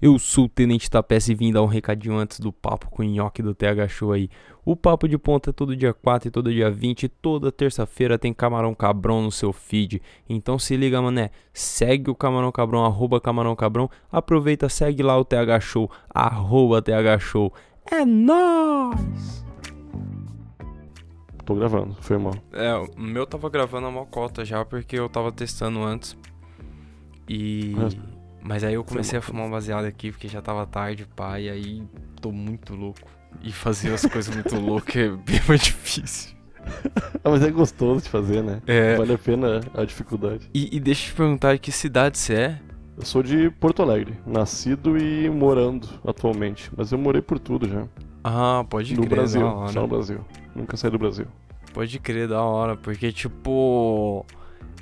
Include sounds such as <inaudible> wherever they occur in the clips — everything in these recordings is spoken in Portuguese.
Eu sou o Tenente Tapece e vim dar um recadinho antes do papo com o nhoque do TH Show aí. O papo de ponta é todo dia 4 e todo dia 20 e toda terça-feira tem Camarão Cabrão no seu feed. Então se liga, mané, segue o Camarão Cabrão, arroba Camarão Cabrão, aproveita, segue lá o TH Show, arroba TH Show. É nóis! Tô gravando, foi mal. É, o meu tava gravando a mocota já porque eu tava testando antes. E... Mas- Mas aí eu comecei a fumar um baseado aqui porque já tava tarde, pá, e aí tô muito louco. E fazer as coisas muito <laughs> loucas é bem mais difícil. Ah, mas é gostoso de fazer, né? É. Vale a pena a dificuldade. E, e deixa eu te perguntar que cidade você é? Eu sou de Porto Alegre, nascido e morando atualmente. Mas eu morei por tudo já. Ah, pode no crer, Brasil, da só no. Brasil. Nunca saí do Brasil. Pode crer, da hora. Porque, tipo,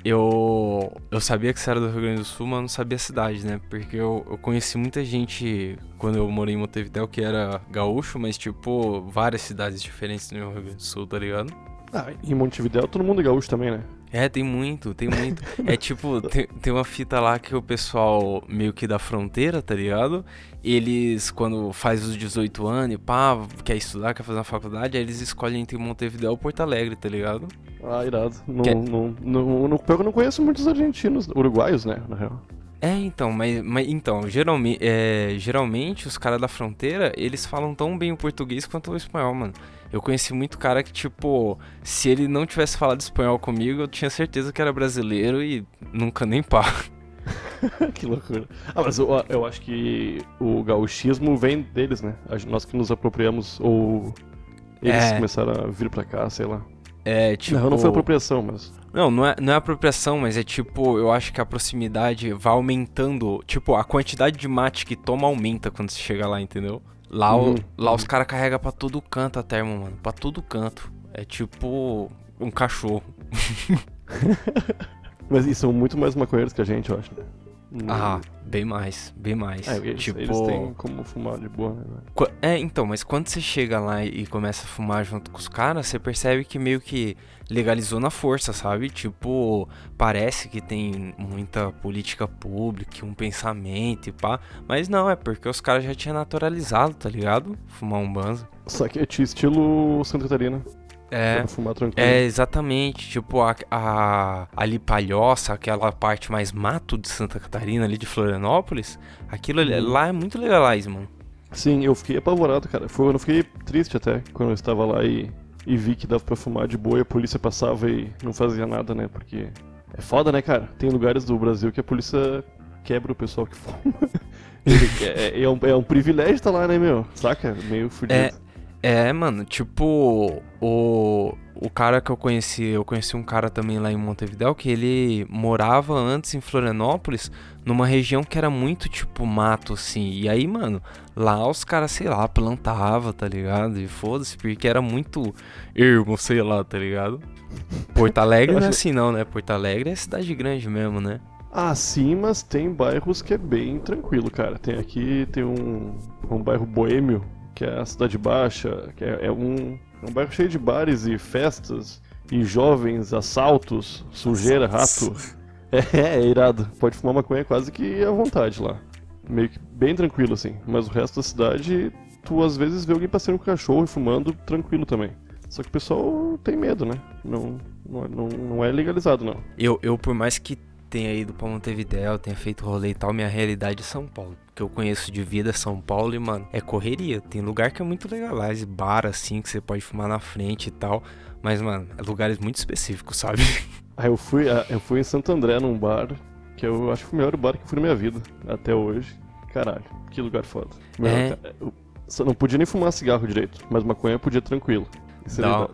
eu eu sabia que você era do Rio Grande do Sul, mas não sabia a cidade, né? Porque eu, eu conheci muita gente quando eu morei em Montevidéu que era gaúcho, mas, tipo, várias cidades diferentes no Rio Grande do Sul, tá ligado? Ah, em Montevidéu todo mundo é gaúcho também, né? É, tem muito, tem muito. É tipo, tem, tem uma fita lá que o pessoal meio que da fronteira, tá ligado? Eles, quando faz os 18 anos e pá, quer estudar, quer fazer uma faculdade, aí eles escolhem entre Montevidéu ou Porto Alegre, tá ligado? Ah, irado. Não, Que- não, pior que eu não conheço muitos argentinos, uruguaios, né, na real. É, então, mas, mas então, geralmente, é, geralmente os caras da fronteira, eles falam tão bem o português quanto o espanhol, mano. Eu conheci muito cara que, tipo, se ele não tivesse falado espanhol comigo, eu tinha certeza que era brasileiro e nunca nem pá. <laughs> <laughs> que loucura. Ah, mas eu, eu acho que o gauchismo vem deles, né? Nós que nos apropriamos, ou eles É. começaram a vir pra cá, sei lá. É, tipo... Não, não foi apropriação, mas... Não, não é, não é apropriação, mas é tipo, eu acho que a proximidade vai aumentando. Tipo, a quantidade de mate que toma aumenta quando você chega lá, entendeu? Lá, o- Uhum, lá os caras carregam pra todo canto a termo, mano. Pra todo canto. É tipo um cachorro. <laughs> Mas e são muito mais maconheiros que a gente, eu acho, né? Hum. Ah, bem mais, bem mais. É, eles, tipo. eles têm como fumar de boa, né? É, então, mas quando você chega lá e começa a fumar junto com os caras, você percebe que meio que legalizou na força, sabe? Tipo, parece que tem muita política pública, um pensamento e pá. Mas não, é porque os caras já tinham naturalizado, tá ligado? Fumar um banzo. Só que é estilo Santa Catarina. É. Pra fumar tranquilo. É, exatamente. Tipo, a, a, ali Palhoça, aquela parte mais mato de Santa Catarina, ali de Florianópolis, aquilo ali- Uhum. lá é muito legalize, mano. Sim, eu fiquei apavorado, cara. Foi, eu fiquei triste até quando eu estava lá e, e vi que dava pra fumar de boa e a polícia passava e não fazia nada, né? Porque é foda, né, cara? Tem lugares do Brasil que a polícia quebra o pessoal que fuma. <laughs> é, é um, é um privilégio estar lá, né, meu? Saca? Meio fudido. É, É, mano, tipo, o, o cara que eu conheci, eu conheci um cara também lá em Montevidéu que ele morava antes em Florianópolis, numa região que era muito tipo mato, assim. E aí, mano, lá os caras, sei lá, plantava, tá ligado? E foda-se, porque era muito ermo, sei lá, tá ligado? Porto Alegre <laughs> não é assim não, né? Porto Alegre é cidade grande mesmo, né? Ah, sim, mas tem bairros que é bem tranquilo, cara. Tem aqui, tem um, um bairro boêmio, que é a Cidade Baixa, que é, é um, é um bairro cheio de bares e festas, e jovens, assaltos, sujeira, rato. <laughs> É, é irado. Pode fumar maconha quase que à vontade lá. Meio que bem tranquilo, assim. Mas o resto da cidade, tu às vezes vê alguém passeando com cachorro e fumando tranquilo também. Só que o pessoal tem medo, né? Não, não, não, não é legalizado, não. Eu, eu, por mais que tenha ido pra Montevidéu, tenha feito rolê e tal, minha realidade é São Paulo. Que eu conheço de vida é São Paulo e, mano, é correria. Tem lugar que é muito legalize, bar assim, que você pode fumar na frente e tal. Mas, mano, é lugares muito específicos, sabe? <laughs> Ah, eu fui, ah, eu fui em Santo André num bar, que eu acho que foi o melhor bar que eu fui na minha vida, até hoje. Caralho, que lugar foda. Meu, É. eu só não podia nem fumar cigarro direito, mas maconha podia tranquilo. Isso é Da-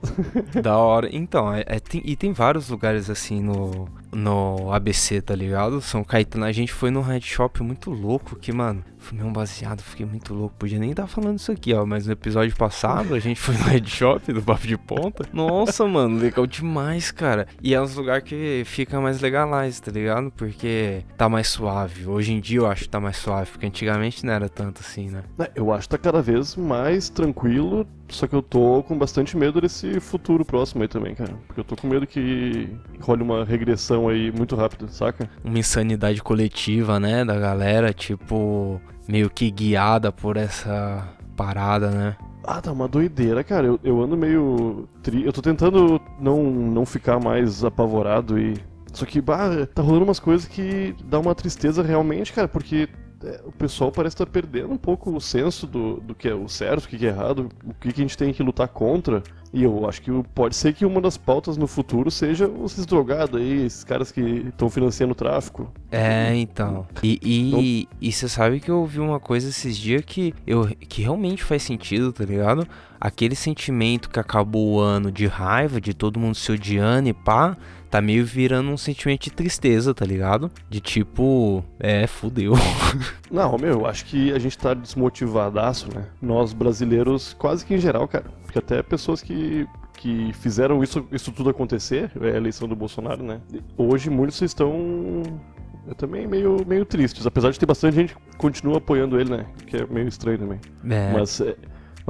da <laughs> hora. Então, é, é- tem- e tem vários lugares assim no, no ABC, tá ligado? São Caetano. A gente foi num head shop muito louco que, mano, fumei um baseado, fiquei muito louco. Podia nem estar falando isso aqui, ó. Mas no episódio passado a gente foi no head shop do Papo de Ponta. Nossa, mano, legal demais, cara. E é uns lugares que fica mais legalize, tá ligado? Porque tá mais suave. Hoje em dia eu acho que tá mais suave, porque antigamente não era tanto assim, né? É, Eu acho que tá cada vez mais tranquilo, só que eu tô com bastante medo desse futuro próximo aí também, cara. Porque eu tô com medo que role uma regressão depressão aí muito rápido, saca? Uma insanidade coletiva, né, da galera, tipo, meio que guiada por essa parada, né? Ah, tá uma doideira, cara. Eu, eu ando meio. Tri... Eu tô tentando não, não ficar mais apavorado e. Só que, bah, tá rolando umas coisas que dá uma tristeza realmente, cara, porque é, o pessoal parece estar tá perdendo um pouco o senso do, do que é o certo, o que é errado, o que, que a gente tem que lutar contra. E eu acho que pode ser que uma das pautas no futuro seja esses drogados aí, esses caras que estão financiando o tráfico. É, então. E você sabe que eu ouvi uma coisa esses dias que, eu, que realmente faz sentido, tá ligado? Aquele sentimento que acabou o ano de raiva, de todo mundo se odiando e pá tá meio virando um sentimento de tristeza, tá ligado? De tipo, é, fudeu. <laughs> Não, meu, acho que a gente tá desmotivadaço, né? Nós brasileiros, quase que em geral, cara. Porque até pessoas que, que fizeram isso, isso tudo acontecer, é a eleição do Bolsonaro, né? Hoje muitos estão eu também meio, meio tristes, apesar de ter bastante gente que continua apoiando ele, né? Que é meio estranho também. É. Mas é,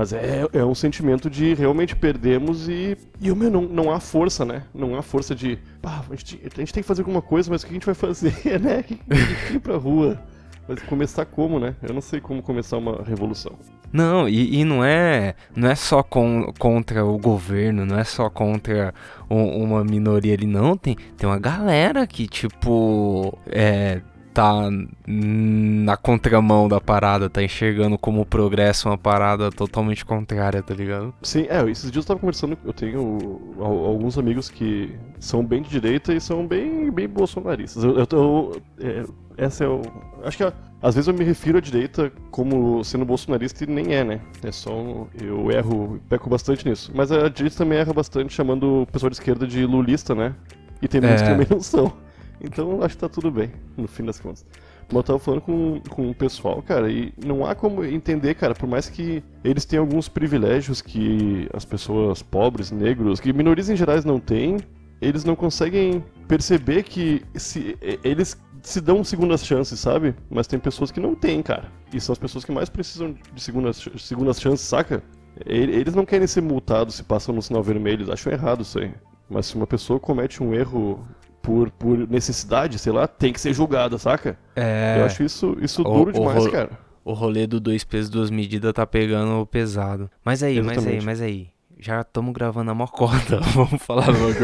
mas é, é um sentimento de realmente perdemos e, e meu, não, não há força, né? Não há força de. Pá, a, gente, a gente tem que fazer alguma coisa, mas o que a gente vai fazer, <laughs> né? Que, que ir pra rua. Mas começar como, né? Eu não sei como começar uma revolução. Não, e, e não é não é só com, contra o governo, não é só contra um, uma minoria ali, não. Tem, tem uma galera que, tipo, é, tá na contramão da parada, tá enxergando como progresso uma parada totalmente contrária, tá ligado? Sim, é, esses dias eu tava conversando, eu tenho alguns amigos que são bem de direita e são bem, bem bolsonaristas. Eu, eu, eu é, essa é o. Acho que às vezes eu me refiro à direita como sendo bolsonarista e nem é, né? É só. Um, eu erro, peco bastante nisso. Mas a direita também erra bastante chamando o pessoal de esquerda de lulista, né? E tem muitos é. que também não são. Então acho que tá tudo bem, no fim das contas. Mas eu tava falando com, com o pessoal, cara, e não há como entender, cara, por mais que eles tenham alguns privilégios que as pessoas pobres, negros, que minorias em gerais não têm, eles não conseguem perceber que se eles se dão segundas chances, sabe? Mas tem pessoas que não têm, cara. E são as pessoas que mais precisam de segundas, segundas chances, saca? Eles não querem ser multados se passam no sinal vermelho, eles acham errado isso aí. Mas se uma pessoa comete um erro por, por necessidade, sei lá, tem que ser julgada, saca? É. Eu acho isso, isso o, duro demais, cara. O rolê do dois pesos, duas medidas tá pegando pesado. Mas aí, Exatamente. mas aí, mas aí. Já estamos gravando a mocota, <laughs> vamos falar logo.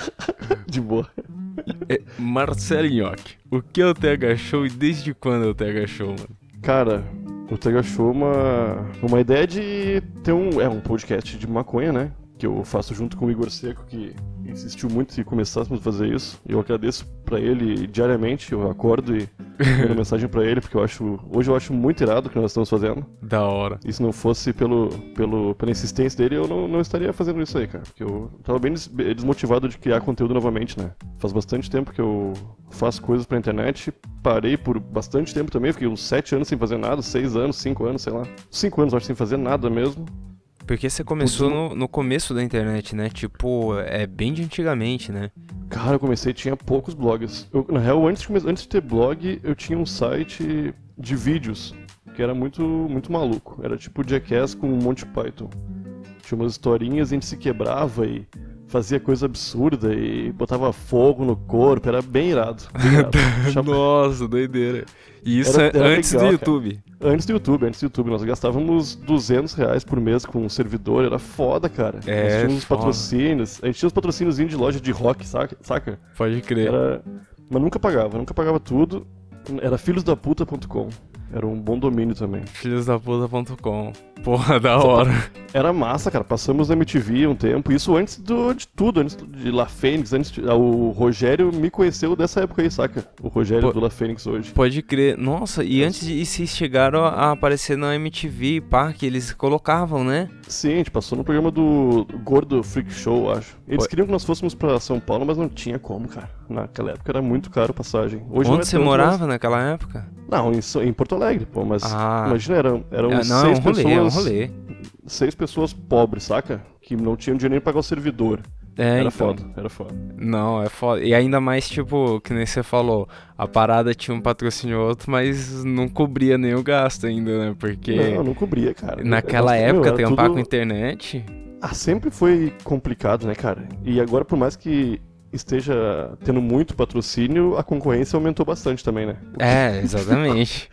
<laughs> De boa. É, Marcelo Nhoque, o que é o TH Show e desde quando é o TH Show, mano? Cara, o TH Show é uma, uma ideia de ter um. É um podcast de maconha, né? Que eu faço junto com o Igor Seco, que insistiu muito que começássemos a fazer isso. Eu agradeço para ele diariamente, eu acordo e mando <laughs> mensagem para ele, porque eu acho. Hoje eu acho muito irado o que nós estamos fazendo. Da hora. E se não fosse pelo, pelo, pela insistência dele, eu não, não estaria fazendo isso aí, cara. Porque eu tava bem desmotivado de criar conteúdo novamente, né? Faz bastante tempo que eu faço coisas pra internet. Parei por bastante tempo também, fiquei uns 7 anos sem fazer nada, 6 anos, 5 anos, sei lá. 5 anos, acho, sem fazer nada mesmo. Porque você começou no, no, começo da internet, né? Tipo, é bem de antigamente, né? Cara, eu comecei tinha poucos blogs. Eu, na real, antes de, antes de ter blog, eu tinha um site de vídeos que era muito, muito maluco. Era tipo Jackass com um monte de Python. Tinha umas historinhas, a gente se quebrava e fazia coisa absurda e botava fogo no corpo, era bem irado. Bem irado. <laughs> Nossa, doideira. E isso era, era antes legal, do YouTube. Cara. Antes do YouTube, antes do YouTube. Nós gastávamos 200 reais por mês com um servidor, era foda, cara. É, Nós tínhamos foda. patrocínios, a gente tinha uns patrocínios de loja de rock, saca? Pode crer. Era... Mas nunca pagava, nunca pagava tudo. Era filhosdaputa.com. Era um bom domínio também. Filhosdaputa.com. Porra, da hora. Era massa, cara. Passamos na MTV um tempo. Isso antes do, de tudo, antes de La Fênix. Antes de, o Rogério me conheceu dessa época aí, saca? O Rogério do La Fênix hoje. Pode crer. Nossa, e Nossa. antes de chegaram a aparecer na MTV, que eles colocavam, né? Sim, a gente passou no programa do Gordo Freak Show, acho. Eles queriam que nós fôssemos pra São Paulo, mas não tinha como, cara. Naquela época era muito caro a passagem. Hoje Onde é você morava mas... naquela época? Não, em, em Porto Alegre, pô, mas ah. imagina, eram, eram é, não, seis é um rolê, pessoas. É um rolê. Seis pessoas pobres, saca? Que não tinham dinheiro nem pra pagar o servidor. É, era então. foda, era foda. Não, é foda. E ainda mais, tipo, que nem você falou, a parada tinha um patrocínio outro, mas não cobria nem o gasto ainda, né? Porque. Não, não cobria, cara. Naquela época, tampar tudo... com internet. Ah, sempre foi complicado, né, cara? E agora, por mais que esteja tendo muito patrocínio, a concorrência aumentou bastante também, né? <laughs> É, exatamente.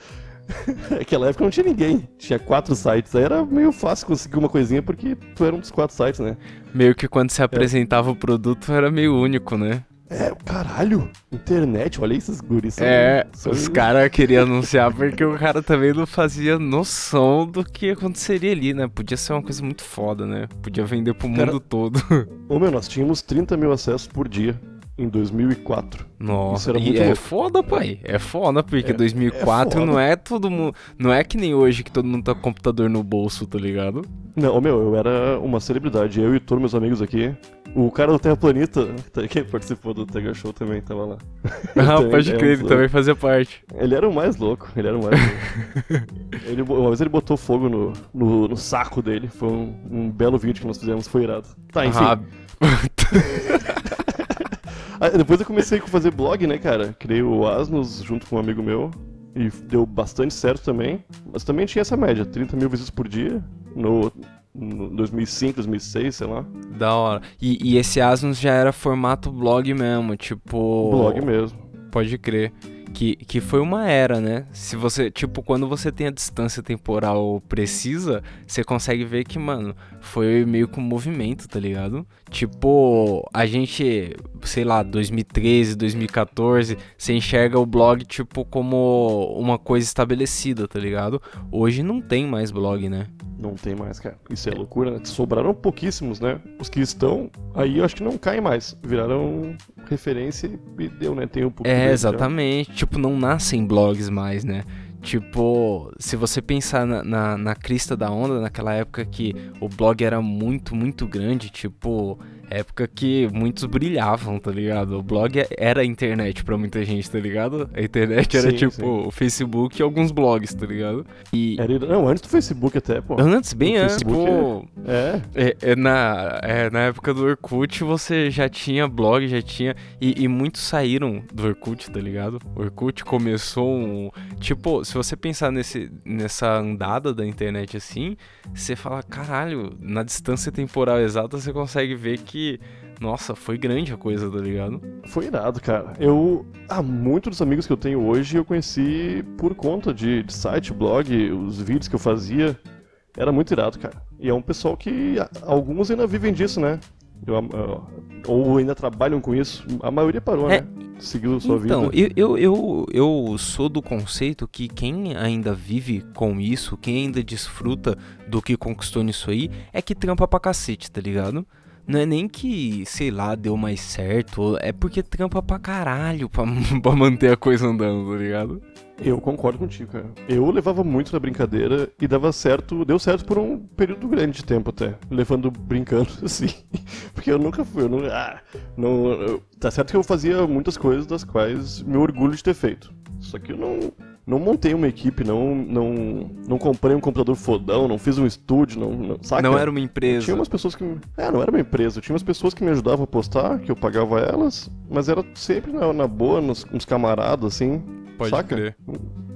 <laughs> Naquela época não tinha ninguém. Tinha quatro sites. Aí era meio fácil conseguir uma coisinha porque tu era um dos quatro sites, né? Meio que quando se apresentava o produto era meio único, né? É, caralho, internet, olha esses guris. É, são- os caras queriam anunciar porque o cara também não fazia noção do que aconteceria ali, né? Podia ser uma coisa muito foda, né? Podia vender pro Cara- mundo todo. <laughs> Ô meu, nós tínhamos 30 mil acessos por dia em 2004. Isso Nossa, e é louco. foda, pai. É foda, porque É- 2004 é não é todo mundo. Não é que nem hoje que todo mundo tá com computador no bolso, tá ligado? Não, ô meu, eu era uma celebridade. Eu e todos meus amigos aqui. O cara do Terra Planeta, que participou do Tega Show também, tava lá. <laughs> Ah, também pode é crer, ele também fazia parte. Ele era o mais louco, ele era o mais louco. <laughs> ele, uma vez ele botou fogo no, no, no saco dele. Foi um, um belo vídeo que nós fizemos, foi irado. Tá, enfim. Ah, <laughs> Ah, depois eu comecei a fazer blog, né, cara? Criei o Asnos junto com um amigo meu. E deu bastante certo também. Mas também tinha essa média, 30 mil visitas por dia. No 2005, 2006, sei lá. da hora. E, e esse Asnos já era formato blog mesmo, tipo. Blog mesmo. Pode crer. Que, que foi uma era, né? Se você, tipo, quando você tem a distância temporal precisa, você consegue ver que, mano, foi meio que um movimento, tá ligado? Tipo, a gente, sei lá, 2013, 2014, você enxerga o blog, tipo, como uma coisa estabelecida, tá ligado? Hoje não tem mais blog, né? Não tem mais, cara. Isso é loucura, né? Sobraram pouquíssimos, né? Os que estão aí eu acho que não caem mais. Viraram referência e deu, né? Tem um pouco É, já. exatamente. Tipo, não nascem blogs mais, né? Tipo, se você pensar na, na, na crista da onda, naquela época que o blog era muito, muito grande, tipo, época que muitos brilhavam, tá ligado? O blog era a internet pra muita gente, tá ligado? A internet era Sim, tipo sim. o Facebook e alguns blogs, tá ligado? E Era, não, antes do Facebook até, pô. antes, bem antes, pô, É, é, é na, é, na época do Orkut você já tinha blog, já tinha. E, e muitos saíram do Orkut, tá ligado? O Orkut começou um. Tipo, se você pensar nesse, nessa andada da internet assim, você fala, caralho, na distância temporal exata você consegue ver que. Nossa, foi grande a coisa, tá ligado? Foi irado, cara. Eu. Ah, muitos dos amigos que eu tenho hoje eu conheci por conta de, de site, blog, os vídeos que eu fazia. Era muito irado, cara. E é um pessoal que. Alguns ainda vivem disso, né? Eu, eu- ou ainda trabalham com isso. A maioria parou, É, né? Seguiu sua Então, vida. eu, eu, eu, eu sou do conceito que quem ainda vive com isso, quem ainda desfruta do que conquistou nisso aí, é que trampa pra cacete, tá ligado? Não é nem que, sei lá, deu mais certo, é porque trampa pra caralho pra, <laughs> pra manter a coisa andando, tá ligado? Eu concordo contigo, cara. Eu levava muito na brincadeira e dava certo, deu certo por um período grande de tempo até, levando brincando <laughs> assim. Porque eu nunca fui, eu não, ah, não, eu- tá certo que eu fazia muitas coisas das quais me orgulho de ter feito. Só que eu não, não montei uma equipe, não, não, não comprei um computador fodão, não fiz um estúdio, não, não saca? Não era uma empresa. Tinha umas pessoas que. É, não era uma empresa. Tinha umas pessoas que me ajudavam a postar, que eu pagava elas, mas era sempre na, na boa, nos, uns camaradas, assim. Pode saca? crer.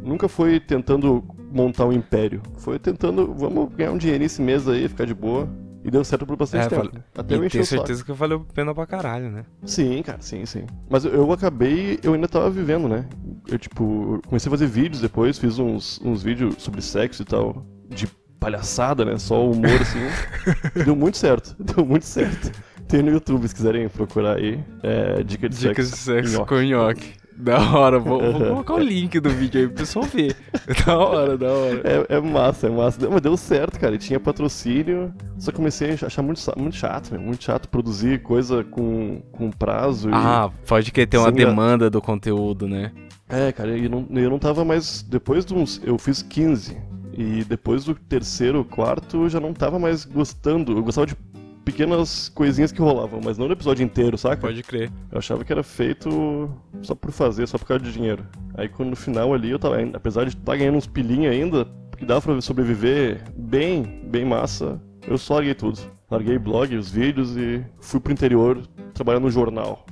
Nunca foi tentando montar um império. Foi tentando, vamos ganhar um dinheirinho esse mês aí, ficar de boa. E deu certo por bastante É, tempo. vale- Até eu tenho certeza que valeu pena pra caralho, né? Sim, cara, sim, sim. Mas eu, eu acabei, eu ainda tava vivendo, né? Eu, tipo, comecei a fazer vídeos depois, fiz uns, uns vídeos sobre sexo e tal, de palhaçada, né? Só humor, assim. <laughs> deu muito certo, <laughs> deu muito certo. Tem no YouTube, se quiserem procurar aí. É, dica de Dicas de sexo. sexo nhoque. com nhoque. Da hora, vou, vou colocar o link do vídeo aí pro pessoal ver. <laughs> Da hora, da hora. É, é massa, é massa. Deu- Mas deu certo, cara. E tinha patrocínio. Só comecei a achar muito, muito chato, meu. Muito chato produzir coisa com, com prazo. e- Ah, pode que ter uma gra- demanda do conteúdo, né? É, cara, eu não, eu não tava mais. Depois de uns. Eu fiz 15. E depois do terceiro, quarto, eu já não tava mais gostando. Eu gostava de pequenas coisinhas que rolavam, mas não do episódio inteiro, saca? Pode crer. Eu achava que era feito só por fazer, só por causa de dinheiro. Aí quando no final ali eu tava, apesar de estar ganhando uns pilinhos ainda, que dava pra sobreviver bem, bem massa, eu só larguei tudo. Larguei blog, os vídeos e fui pro interior trabalhar no jornal.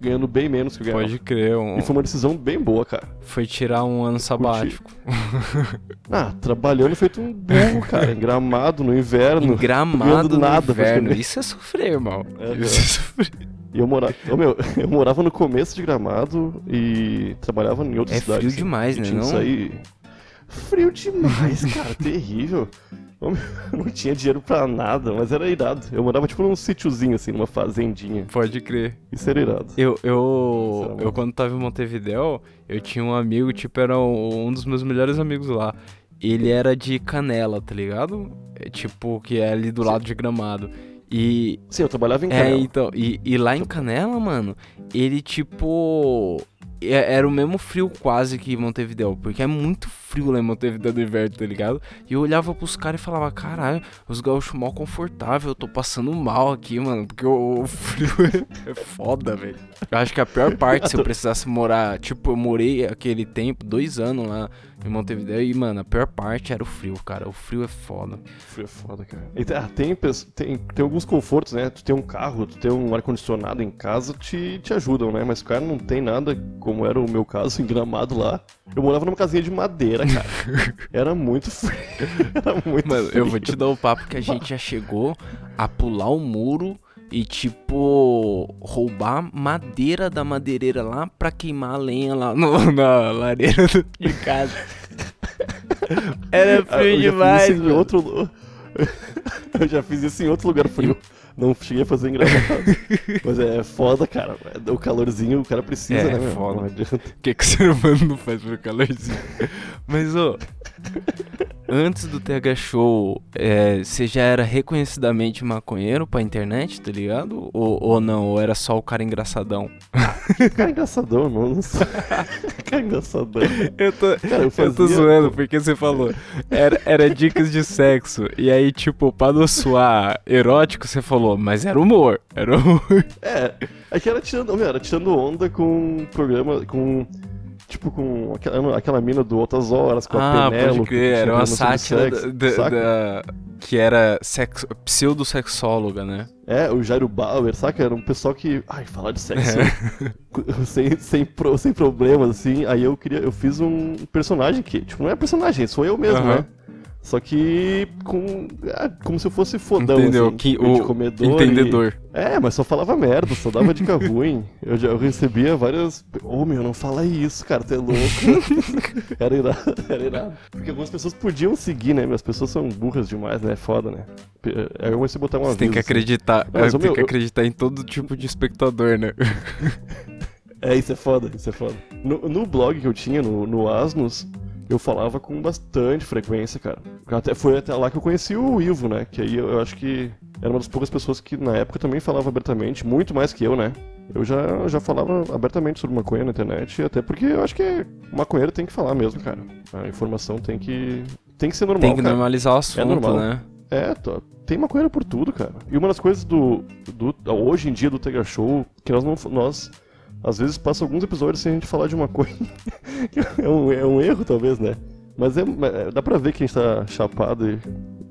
Ganhando bem menos que eu ganhava. Pode crer. um- E foi uma decisão bem boa, cara. Foi tirar um ano sabático. <laughs> Ah, trabalhando feito um burro, cara. Em gramado, no inverno. Em gramado ganhando no nada, inverno. Isso é sofrer, irmão. É, Isso é sofrer. E eu morava, oh, meu, <laughs> eu morava no começo de Gramado e trabalhava em outras É cidades. frio assim. demais, né, tinha não? sair- Frio demais, cara, <laughs> terrível. <laughs> Não tinha dinheiro pra nada, mas era irado. Eu morava tipo num sítiozinho, assim, numa fazendinha. Pode crer. Isso era irado. Eu, eu, eu quando tava em Montevidéu, eu tinha um amigo, tipo, era um dos meus melhores amigos lá. Ele era de Canela, tá ligado? É, tipo, que é ali do lado de Gramado. E, Sim, eu trabalhava em É, Canela. então, e, e lá em Canela, mano, ele tipo. É- Era o mesmo frio quase que Montevidéu, porque é muito frio lá em Montevidéu do inverno, tá ligado? E eu olhava pros caras e falava, caralho, os gaúchos mal confortável, eu tô passando mal aqui, mano, porque o, o frio <laughs> é, foda, velho. Eu acho que a pior parte, se eu precisasse morar, tipo, eu morei aquele tempo, dois anos lá em Montevidéu, e, mano, a pior parte era o frio, cara. O frio é foda. Frio é foda, cara. E tem, ah, tem, tem, tem alguns confortos, né? Tu tem um carro, tu tem um ar-condicionado em casa, te, te ajudam, né? Mas o cara não tem nada, como era o meu caso, em gramado lá. Eu morava numa casinha de madeira, cara. <laughs> Era muito frio. <laughs> Era muito Mano, frio. eu vou te dar o papo que a gente já chegou a pular o muro e, tipo, roubar madeira da madeireira lá pra queimar a lenha lá no- <laughs> na lareira de casa. Era Ah, frio demais, fiz isso em outro Eu já fiz isso em outro lugar frio. Não cheguei a fazer engraçado. <laughs> Mas é foda, cara. O calorzinho o cara precisa, É, né, meu? foda. Não adianta. O que, que o ser humano não faz por calorzinho? Mas, ô, antes do TH Show, é, você já era reconhecidamente maconheiro pra internet, tá ligado? Ou, ou não? Ou era só o cara engraçadão? Cara engraçadão, não, não sei. <laughs> Cara engraçadão. Eu tô, Cara, eu eu fazia... tô zoando, porque você falou. Era, era dicas de sexo. E aí, tipo, pra não soar erótico, você falou, mas era humor. Era humor. É, é que era tirando, era tirando onda com programa, com... Tipo, com aquela, aquela mina do Outras Horas, com a ah, Penélope. pode que crer. Era uma sátira sexo, da, da- que era sexo, pseudo-sexóloga, né? É, o Jairo Bauer, saca? Era um pessoal que. Ai, falar de sexo. <laughs> sem, sem, pro- sem problemas, assim. Aí eu queria. Eu fiz um personagem que, tipo, não é personagem, sou eu mesmo, né? Só que com. ah, como se eu fosse fodão. Entendeu? assim, que, de o comedor e- entendedor. É, mas só falava merda, só dava dica <laughs> ruim. Eu já eu recebia várias. Ô meu, não fala isso, cara, tu é louco. <laughs> era irado, era irado. Porque algumas pessoas podiam seguir, né? Mas as pessoas são burras demais, né? É foda, né? Aí eu comecei a botar uma Você tem que assim. acreditar. Não, mas, é, tem meu, que eu- acreditar em todo tipo de espectador, né? <laughs> É, isso é foda, isso é foda. No, no blog que eu tinha, no, no Asnos, eu falava com bastante frequência, cara. Até, foi até lá que eu conheci o Ivo, né? Que aí eu, eu acho que era uma das poucas pessoas que na época também falava abertamente, muito mais que eu, né? Eu já, já falava abertamente sobre maconha na internet, até porque eu acho que maconheiro tem que falar mesmo, cara. A informação tem que. Tem que ser normal. Tem que cara. normalizar o assunto, normal. né? É, tô- tem maconheiro por tudo, cara. E uma das coisas do, do hoje em dia do Tega Show, que nós não nós às vezes passa alguns episódios sem a gente falar de maconha. <laughs> é, um, é um erro, talvez, né? Mas é, é- dá pra ver que a gente tá chapado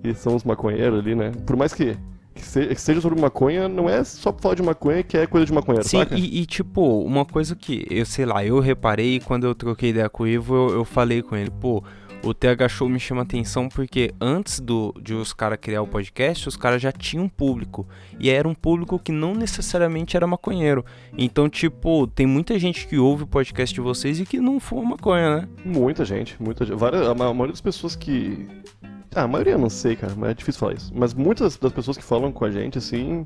e, e são os maconheiros ali, né? Por mais que, que, se- que seja sobre maconha, não é só pra falar de maconha que é coisa de maconheiro, Sim, saca? e, e, tipo, uma coisa que, eu sei lá, eu reparei quando eu troquei ideia com o Ivo, eu, eu falei com ele, pô, o TH Show me chama atenção porque antes do, de os caras criar o podcast, os caras já tinham um público. E era um público que não necessariamente era maconheiro. Então, tipo, tem muita gente que ouve o podcast de vocês e que não fuma maconha, né? Muita gente, muita gente. Várias, a ma- a maioria das pessoas que. Ah, a maioria não sei, cara, mas é difícil falar isso. Mas muitas das pessoas que falam com a gente, assim,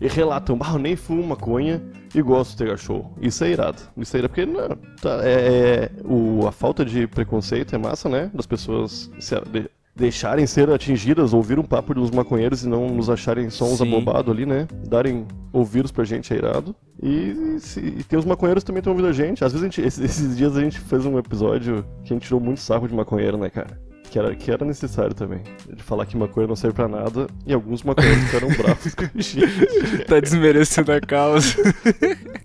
e relatam, ah, eu nem fumo maconha e gosto de ter show. Isso é irado. Isso é irado, porque não, tá, é, é- o, a falta de preconceito é massa, né? Das pessoas se, de- deixarem ser atingidas, ouvir um papo dos maconheiros e não nos acharem só uns abobados ali, né? Darem ouvidos pra gente é irado. E, se, e tem os maconheiros também estão ouvindo a gente. Às vezes a gente, esses, esses dias a gente fez um episódio que a gente tirou muito sarro de maconheiro, né, cara? Que era, que era necessário também. De falar que maconha não serve pra nada. E alguns maconheiros ficaram bravos com <laughs> gente. Tá desmerecendo a causa.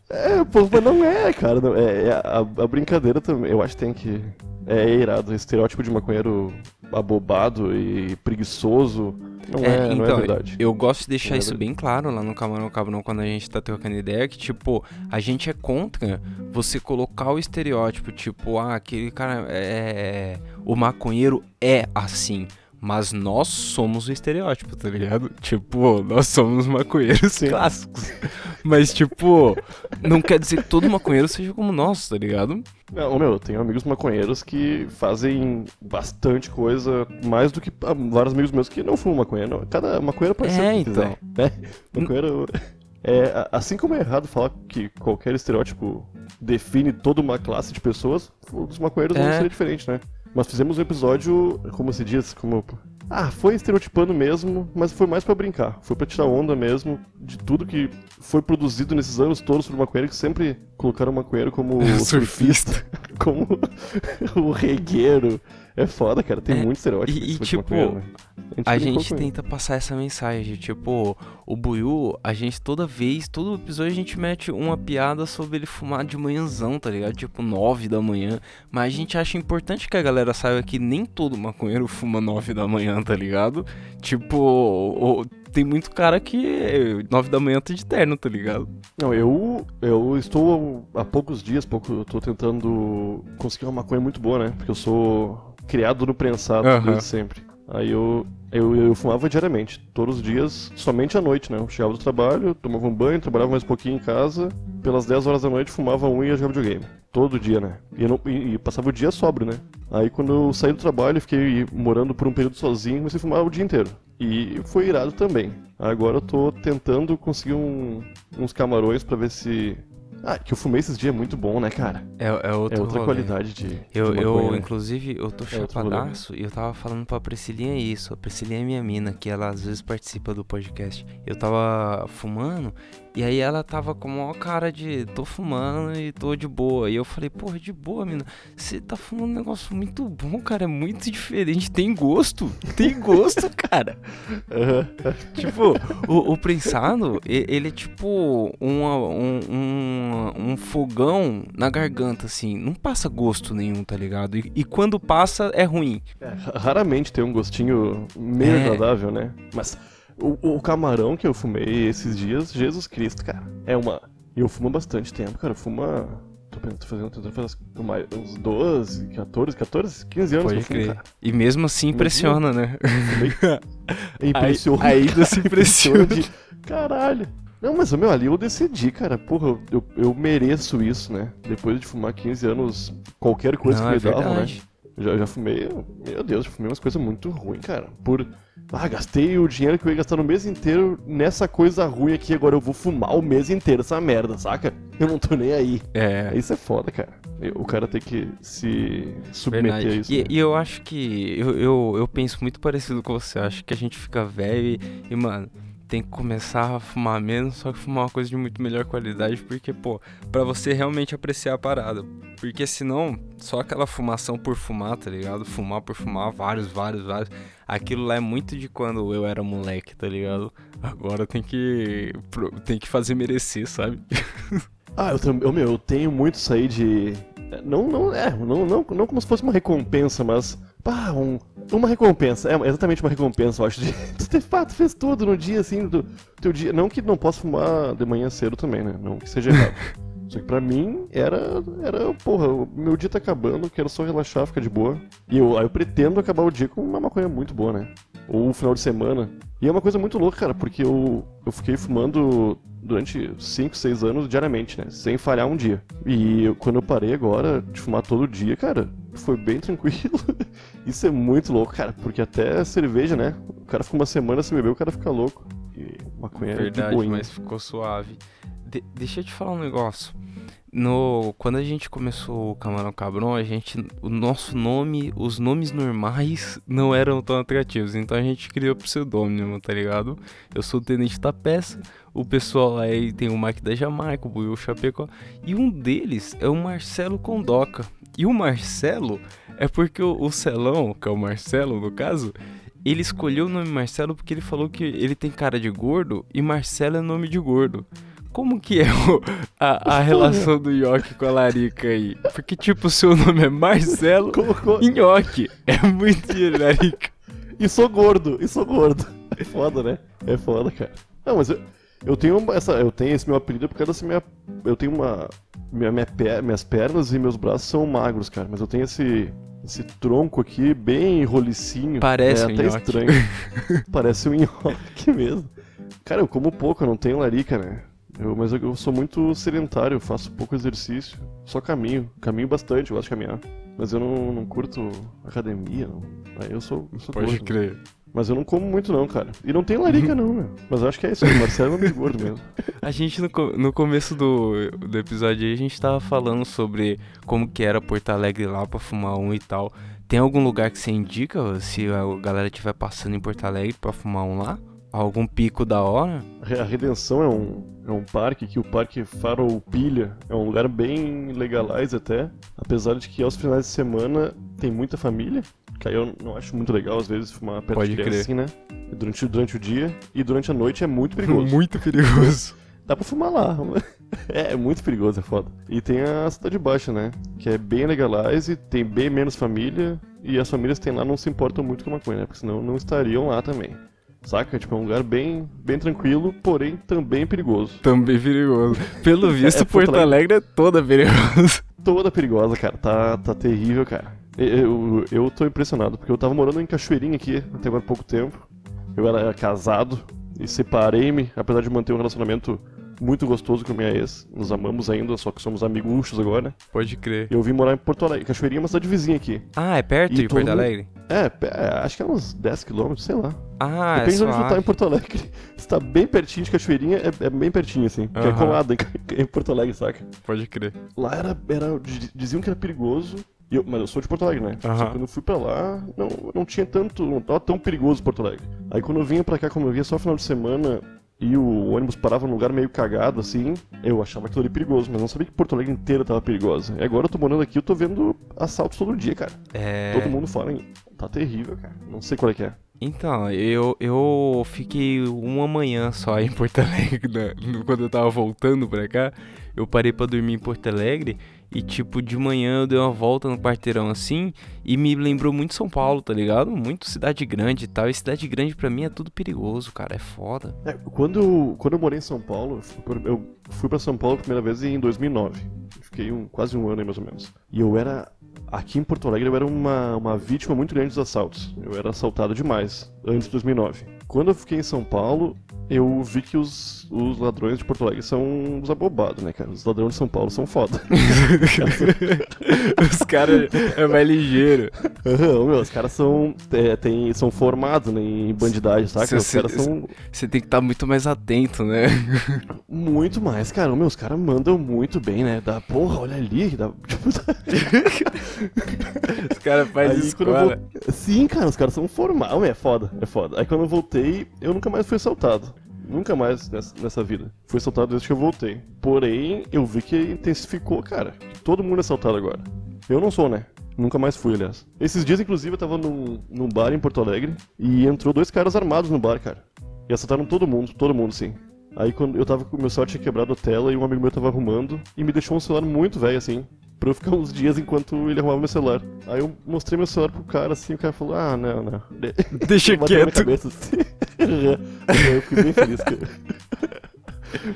É, pô, mas não é, cara. não- é, é a, a brincadeira também. Eu acho que tem que. É irado. O estereótipo de maconheiro abobado e preguiçoso não é, não é verdade. então, Eu gosto de deixar Não é isso verdade. bem claro lá no Camarão Cabrão quando a gente tá trocando ideia, que tipo, a gente é contra você colocar o estereótipo, tipo, ah, aquele cara é. O maconheiro é assim. Mas nós somos o estereótipo, tá ligado? <laughs> Tipo, nós somos maconheiros Sim. clássicos. Mas, tipo, não quer dizer que todo maconheiro seja como nós, tá ligado? Não, meu, eu tenho amigos maconheiros que fazem bastante coisa, mais do que ah, vários amigos meus que não fumam maconha. Não. Cada maconheiro pode é, ser o que então. quiser. Né? <laughs> Maconheiro... É, assim como é errado falar que qualquer estereótipo define toda uma classe de pessoas, os maconheiros é. não seria diferente, né? Mas fizemos um episódio, como se diz, como. Ah, foi estereotipando mesmo, mas foi mais para brincar. Foi para tirar onda mesmo de tudo que foi produzido nesses anos todos o maconheiro, que sempre colocaram o maconheiro como <laughs> surfista, <laughs> como <laughs> o regueiro, é foda, cara. Tem é, muito estereótipo. E, e tipo, né? a gente, a gente tenta passar essa mensagem. Tipo, o Buiu, a gente toda vez, todo episódio a gente mete uma piada sobre ele fumar de manhãzão, tá ligado? Tipo, 9 da manhã. Mas a gente acha importante que a galera saiba que nem todo maconheiro fuma 9 da manhã, tá ligado? Tipo, o, tem muito cara que 9 da manhã tá de terno, tá ligado? Não, eu, eu estou há poucos dias, pouco, eu tô tentando conseguir uma maconha muito boa, né? Porque eu sou criado no prensado uhum. desde sempre. Aí eu, eu, eu fumava diariamente, todos os dias, somente à noite, né? Eu chegava do trabalho, tomava um banho, trabalhava mais um pouquinho em casa, pelas 10 horas da noite fumava um e ia jogar videogame. Todo dia, né? E, não, e, e, passava o dia sóbrio, né? Aí quando eu saí do trabalho e fiquei morando por um período sozinho, comecei a fumar o dia inteiro. E foi irado também. Agora eu tô tentando conseguir um, uns camarões para ver se ah, que eu fumei esses dias é muito bom, né, cara? É, é, é outra rolê. qualidade de. Eu, de eu inclusive, eu tô é chapadaço e eu tava falando pra Priscilinha isso. A Priscilinha é minha mina, que ela às vezes participa do podcast. Eu tava fumando e aí ela tava com uma cara de tô fumando e tô de boa. E eu falei, porra, de boa, mina. Você tá fumando um negócio muito bom, cara. É muito diferente. Tem gosto. Tem gosto, <laughs> cara. Uhum. tipo, o, o prensado, ele é tipo uma, um, um, um, fogão na garganta, assim. Não passa gosto nenhum, tá ligado? E, e quando passa, é ruim. É, raramente tem um gostinho meio é... agradável, né? Mas o, o, camarão que eu fumei esses dias, Jesus Cristo, cara. É uma. E eu fumo bastante tempo, cara. Fuma. Tô, tô fazendo, tô fazendo mais, uns 12, 14, 14, 15 anos Pode que eu fumo, cara. E mesmo assim impressiona, né? <laughs> impressiona. Aí, ainda se <laughs> impressiona. De... Caralho. Não, mas meu, ali eu decidi, cara. Porra, eu, eu mereço isso, né? Depois de fumar 15 anos, qualquer coisa Não, que me é davam, né? Já, já fumei, meu Deus, já fumei umas coisas muito ruins, cara. Por ah, gastei o dinheiro que eu ia gastar no mês inteiro nessa coisa ruim aqui, agora eu vou fumar o mês inteiro essa merda, saca? Eu não tô nem aí. É. Isso é foda, cara. O cara tem que se submeter Verdade. a isso. E, né? e, eu acho que. Eu, eu, eu penso muito parecido com você. Eu acho que a gente fica velho e, e mano tem que começar a fumar menos, só que fumar uma coisa de muito melhor qualidade, porque, pô, pra você realmente apreciar a parada. Porque senão, só aquela fumação por fumar, tá ligado? Fumar por fumar, vários, vários, vários. Aquilo lá é muito de quando eu era moleque, tá ligado? Agora tem que. tem que fazer merecer, sabe? <laughs> ah, eu, meu, eu tenho muito isso aí de. Não, não, é, não, não, não como se fosse uma recompensa, mas. Pá, um, uma recompensa, é exatamente uma recompensa, eu acho. De, tu <laughs> de fato fez tudo no dia, assim, do teu dia. Não que não possa fumar de manhã cedo também, né? Não que seja errado. <laughs> Só que pra mim era. Era, porra, o meu dia tá acabando, quero só relaxar, ficar de boa. E eu, aí eu pretendo acabar o dia com uma maconha muito boa, né? Ou o final de semana. E é uma coisa muito louca, cara, porque eu, eu fiquei fumando durante 5, 6 anos diariamente, né? Sem falhar um dia. E eu, quando eu parei agora de fumar todo dia, cara, foi bem <laughs> tranquilo. Isso é muito louco, cara, porque até cerveja, né? O cara fica uma semana sem beber, o cara fica louco. E maconha Verdade, é de boinha. mas ficou suave. De deixa eu te falar um negócio. No, quando a gente começou o Camarão Cabrão, a gente, o nosso nome, os nomes normais <laughs> não eram tão atrativos, então a gente criou pseudônimo, tá ligado? Eu sou o Tenente da Peça, o pessoal aí tem o Mike da Jamaica, o Buiu Chapecó, e um deles é o Marcelo Condoca. E o Marcelo é porque o, o Celão, que é o Marcelo no caso, ele escolheu o nome Marcelo porque ele falou que ele tem cara de gordo e Marcelo é nome de gordo. Como que é o, a, a <laughs> relação do Nhoque com a Larica aí? Porque, tipo, o seu nome é Marcelo Colocou... Nhoque. É muito de <laughs> Larica. E sou gordo, e sou gordo. É foda, né? É foda, cara. Não, mas eu, eu tenho essa. Eu tenho esse meu apelido por causa dessa minha. Eu tenho uma. Minha, minha, minhas pernas e meus braços são magros, cara. Mas eu tenho esse esse tronco aqui, bem rolicinho. Parece é um até nhoque. estranho. <laughs> Parece um nhoque mesmo. Cara, eu como pouco, eu não tenho larica, né? Eu, mas eu, eu sou muito sedentário, eu faço pouco exercício. Só caminho. Caminho bastante, eu gosto de caminhar. Mas eu não, não curto academia, não. Aí eu sou, eu sou Pode gordo. crer. Mas eu não como muito não, cara. E não tem larica não, meu. Mas eu acho que é isso aí, o Marcelo é meio gordo mesmo. <laughs> A gente, no, no começo do, do episódio aí, a gente tava falando sobre como que era Porto Alegre lá pra fumar um e tal. Tem algum lugar que você indica se a galera estiver passando em Porto Alegre pra fumar um lá? Algum pico da hora? A Redenção é um, é um parque que o Parque Farroupilha é um lugar bem legalize até, apesar de que aos finais de semana tem muita família, que aí eu não acho muito legal às vezes fumar perto Pode de criança assim, né? Durante, durante o dia e durante a noite é muito <laughs> perigoso. Muito perigoso. Dá pra fumar lá. <laughs> É, é muito perigoso, é foda. E tem a Cidade Baixa, né? Que é bem legalize, tem bem menos família, e as famílias que tem lá não se importam muito com a maconha, né? Porque senão não estariam lá também. Saca? Tipo, é um lugar bem, bem tranquilo, porém também perigoso. Também perigoso. Pelo <laughs> visto, É, Porto Porto Alegre é toda perigosa. Toda perigosa, cara. Tá, tá terrível, cara. Eu, eu, tô impressionado, porque eu tava morando em Cachoeirinha aqui até agora há pouco tempo. Eu era casado e separei-me, apesar de manter um relacionamento muito gostoso com a minha ex. Nos amamos ainda, só que somos amiguchos agora. Pode crer. Eu vim morar em Porto Alegre. Cachoeirinha é uma cidade vizinha aqui. Ah, é perto E de Porto Alegre? É, é, acho que é uns 10km, sei lá. Ah, Depende é de onde tu tá em. Porto Alegre. <laughs> Se tá bem pertinho de Cachoeirinha, é, é bem pertinho, assim. Que é colado em, <laughs> em Porto Alegre, saca? Pode crer. Lá era, era. di- Diziam que era perigoso. Eu- mas eu sou de Porto Alegre, né? Que quando eu fui pra lá, não, não tinha tanto. Não tava tão perigoso Porto Alegre. Aí quando eu vinha pra cá, como eu vinha só final de semana. E o ônibus parava num lugar meio cagado, assim. Eu achava aquilo ali perigoso, mas não sabia que Porto Alegre inteira tava perigosa. E agora eu tô morando aqui, eu tô vendo assaltos todo dia, cara. É... Todo mundo fala em. Tá terrível, cara. Não sei qual é que é. Então, eu, eu fiquei uma manhã só em Porto Alegre, né? <laughs> Quando eu tava voltando pra cá, eu parei pra dormir em Porto Alegre e, tipo, de manhã eu dei uma volta no quarteirão assim e me lembrou muito São Paulo, tá ligado? Muito cidade grande e tal. E cidade grande pra mim é tudo perigoso, cara, é foda. É, quando, quando eu morei em São Paulo, eu fui pra São Paulo a primeira vez em 2009. Fiquei um, quase um ano aí, mais ou menos. E eu era. Aqui em Porto Alegre, eu era uma, uma vítima muito grande dos assaltos. Eu era assaltado demais, antes de 2009. Quando eu fiquei em São Paulo, eu vi que os, os ladrões de Porto Alegre são uns abobados, né, cara? Os ladrões de São Paulo são foda. <laughs> Os caras é mais ligeiro. Aham, meu, os caras são, é, tem, são formados né, em bandidagem, saca? Se Os você- caras são Você tem que estar muito mais atento, né? Muito mais, cara. Meu, os caras mandam muito bem, né? Da porra, olha ali. Da... <laughs> tipo, Os caras fazem escola. vol- Sim, cara, os caras são formal, é foda, é foda. Aí quando eu voltei, eu nunca mais fui assaltado. Nunca mais nessa, nessa vida. Fui assaltado desde que eu voltei. Porém, eu vi que intensificou, cara. Todo mundo é assaltado agora. Eu não sou, né? Nunca mais fui, aliás. Esses dias, inclusive, eu tava num, num bar em Porto Alegre e entrou dois caras armados no bar, cara. E assaltaram todo mundo, todo mundo, sim. Aí quando eu tava com meu celular tinha quebrado a tela e um amigo meu tava arrumando e me deixou um celular muito velho assim, pra eu ficar uns dias enquanto ele arrumava meu celular. Aí eu mostrei meu celular pro cara assim, o cara falou: "Ah, não, não". Deixa <laughs> na minha quieto. cabeça, assim. <laughs> eu fiquei bem feliz, cara.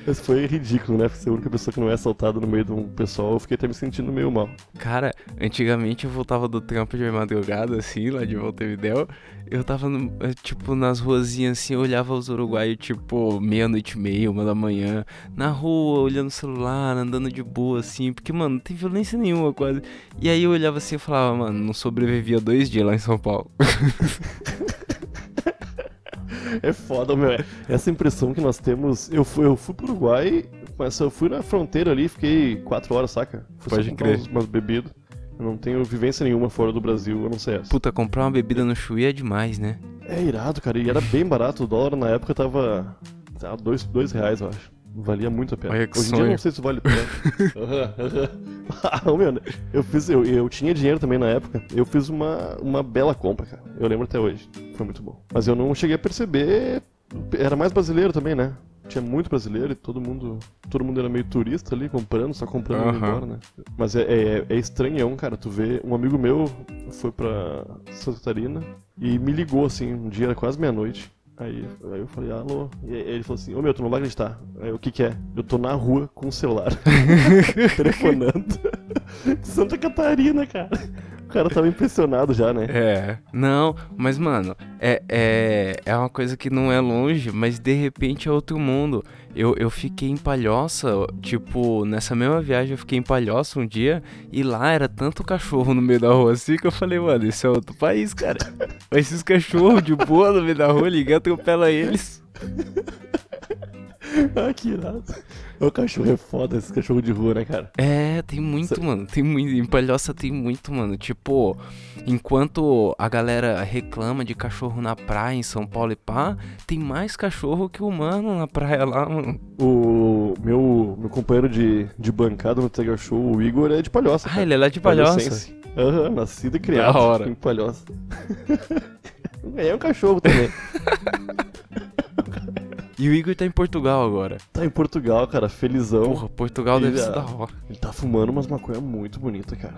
Mas foi ridículo, né? Ser a única pessoa que não é assaltada no meio de um pessoal, eu fiquei até me sentindo meio mal. Cara, antigamente eu voltava do trampo de madrugada, assim, lá de Montevidéu. Eu tava, eh, tipo, nas ruazinhas, assim, eu olhava os uruguaios, tipo, meia-noite e meia, uma da manhã, na rua, olhando o celular, andando de boa, assim, porque, mano, não tem violência nenhuma, quase. E aí eu olhava assim e falava, mano, não sobrevivia dois dias lá em São Paulo. <laughs> É foda, meu. Essa impressão que nós temos. Eu fui, eu fui pro Uruguai, mas eu fui na fronteira ali, fiquei quatro horas, saca? Fui Pode comprar crer. Umas, umas bebidas. Eu não tenho vivência nenhuma fora do Brasil, a não ser essa. Puta, comprar uma bebida no Chuí é demais, né? É irado, cara. E era bem barato. O dólar na época tava. tava dois, dois reais, eu acho. Valia muito a pena. Olha que Hoje em dia eu não sei se vale tanto. Aham, aham. Ah, meu, eu fiz. Eu, eu tinha dinheiro também na época. Eu fiz uma, uma bela compra, cara. Eu lembro até hoje. Foi muito bom. Mas eu não cheguei a perceber. Era mais brasileiro também, né? Tinha muito brasileiro e todo mundo. Todo mundo era meio turista ali, comprando, só comprando Aham. embora, né? Mas é, é, é estranhão, cara. Tu vê. Um amigo meu foi pra Santa Catarina e me ligou assim, um dia era quase meia-noite. Aí, aí eu falei, alô. E aí ele falou assim, ô meu, tu não vai acreditar. Aí, eu, o que que é? Eu tô na rua com o celular. <laughs> telefonando. <laughs> Santa Catarina, cara. O cara tava impressionado já, né? É. Não, mas, mano, é, é, é uma coisa que não é longe, mas de repente é outro mundo. Eu, eu fiquei em Palhoça, tipo, nessa mesma viagem eu fiquei em Palhoça um dia e lá era tanto cachorro no meio da rua assim que eu falei, mano, isso é outro país, cara. Esses cachorros de boa no meio da rua, liga, atropela eles. <laughs> ah, que irado. O cachorro é foda, esse cachorro de rua, né, cara? É, tem muito, Cê... mano. Tem muito. Em Palhoça tem muito, mano. Tipo, enquanto a galera reclama de cachorro na praia em São Paulo e pá, tem mais cachorro que humano na praia lá, mano. O meu, meu companheiro de, de bancada no Tega Show, o Igor, é de Palhoça. Ah, cara. ele é lá de Palhoça. Aham, uhum, nascido e criado da hora. em Palhoça. <laughs> é um cachorro também. <laughs> E o Igor tá em Portugal agora. Tá em Portugal, cara, felizão. Porra, Portugal ele, deve ser da hora. Ele tá fumando umas maconha muito bonita, cara.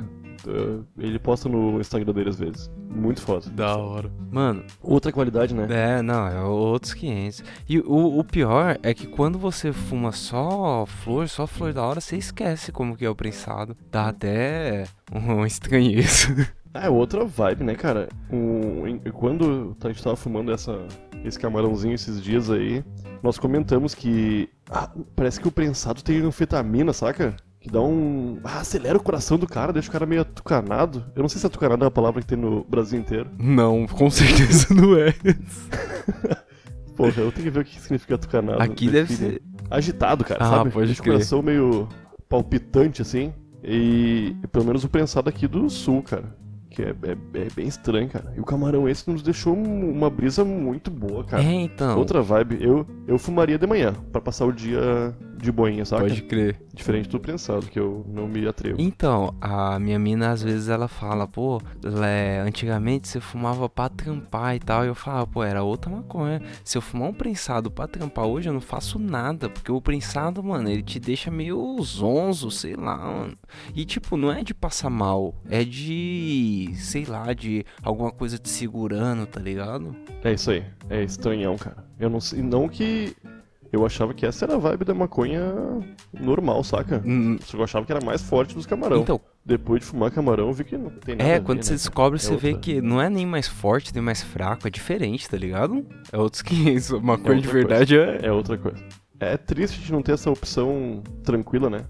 Ele posta no Instagram dele às vezes. Muito foda. Da hora. Mano. Outra qualidade, né? É, não, é outros 500. E o, o pior é que quando você fuma só flor, só flor da hora, você esquece como que é o prensado. Dá até um estranheza. <laughs> É outra vibe, né, cara? Um, quando a gente tava fumando essa, esse camarãozinho esses dias aí, nós comentamos que ah, parece que o prensado tem anfetamina, saca? Que dá um. Ah, acelera o coração do cara, deixa o cara meio atucanado. Eu não sei se atucanado é uma palavra que tem no Brasil inteiro. Não, com certeza não é. <laughs> Porra, eu tenho que ver o que significa atucanado. Aqui deve ser. Agitado, cara, ah, sabe? Pode deixa o coração meio palpitante assim. E pelo menos o prensado aqui do sul, cara que é, é, é, bem estranho, cara. E o camarão esse nos deixou uma brisa muito boa, cara. É, então. Outra vibe. Eu, eu fumaria de manhã, para passar o dia de boinha, sabe? Pode crer. Diferente do prensado, que eu não me atrevo. Então, a minha mina às vezes ela fala, pô, é, antigamente você fumava pra trampar e tal. E eu falava, pô, era outra maconha. Se eu fumar um prensado pra trampar hoje, eu não faço nada. Porque o prensado, mano, ele te deixa meio zonzo, sei lá, mano. E tipo, não é de passar mal, é de, sei lá, de alguma coisa te segurando, tá ligado? É isso aí, é estranhão, cara. Eu não sei, não que eu achava que essa era a vibe da maconha normal, saca? Hum. Só que eu achava que era mais forte dos camarão. Então, depois de fumar camarão, eu vi que não tem nada É, ver, quando né, você cara? descobre, É você outra- vê que não é nem mais forte, nem mais fraco, é diferente, tá ligado? É outros 500. <laughs> Maconha de outra verdade é. É outra coisa. É triste a gente não ter essa opção tranquila, né?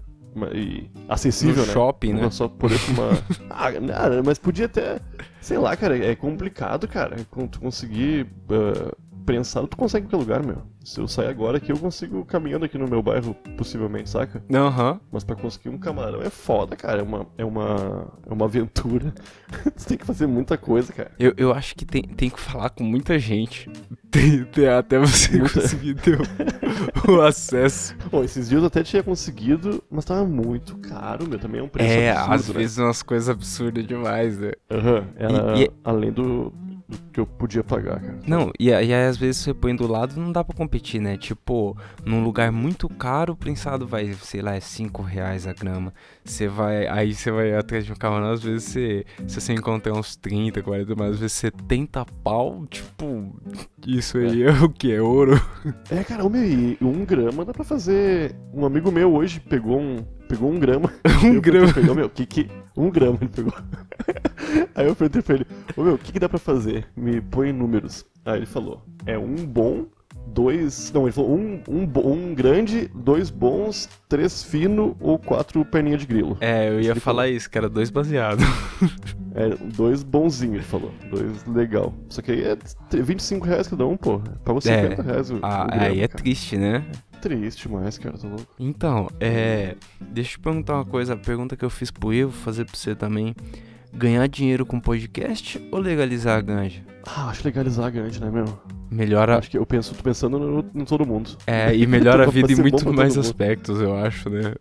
E acessível, No né? shopping, né? Só poder fumar. <laughs> ah, nada, mas podia até. Sei lá, cara, é complicado, cara. Quando tu conseguir ah, prensado, tu consegue em qualquer lugar, meu. Se eu sair agora aqui, eu consigo caminhando aqui no meu bairro, possivelmente, saca? Aham. Mas pra conseguir um camarão é foda, cara. É uma, é uma, é uma aventura. <laughs> tu tem que fazer muita coisa, cara. Eu, eu acho que tem, tem que falar com muita gente. <laughs> Tem- tem- até você Muita. conseguir ter o, o acesso. <laughs> Bom, esses dias eu até tinha conseguido, mas tava muito caro, meu. Também é um preço É, absurdo, às né? vezes umas coisas absurdas demais, né? Aham, era E- e- além do, do que eu podia pagar, cara. Não, e, aí às vezes você põe do lado não dá pra competir, né? Tipo, num lugar muito caro, o prensado vai, sei lá, é 5 reais a grama. Você vai, aí você vai atrás de um camarão, às vezes você, se você encontrar uns 30, 40, mas às vezes 70 pau, tipo, isso aí é, o que? É ouro? É, caramba, e um grama dá pra fazer. Um amigo meu hoje pegou um. Pegou um grama. <laughs> Um grama. Pegou, meu, que que. Um grama ele pegou. <laughs> Aí eu perguntei pra ele, ô meu, o que, que dá pra fazer? Me põe números. Aí ele falou, é um bom, dois. Não, ele falou um, um, bo- um grande, dois bons, três fino ou quatro perninha de grilo. É, eu ia Ele falar isso, que era dois baseados. <laughs> É, dois bonzinhos, ele falou. Dois legal. Só que aí é 25 reais cada um, pô. Pagou 50 reais o, Ah, o grama, aí é cara. triste, né? Triste mais, cara, tá louco. Então, é. Deixa eu te perguntar uma coisa. A pergunta que eu fiz pro Ivo, fazer pra você também. Ganhar dinheiro com podcast ou legalizar a ganja? Ah, acho legalizar a grande, né, meu? Melhora. Acho que eu penso, tô pensando no, em todo mundo. É, <laughs> e melhora a vida em muito mais aspectos, eu acho, né?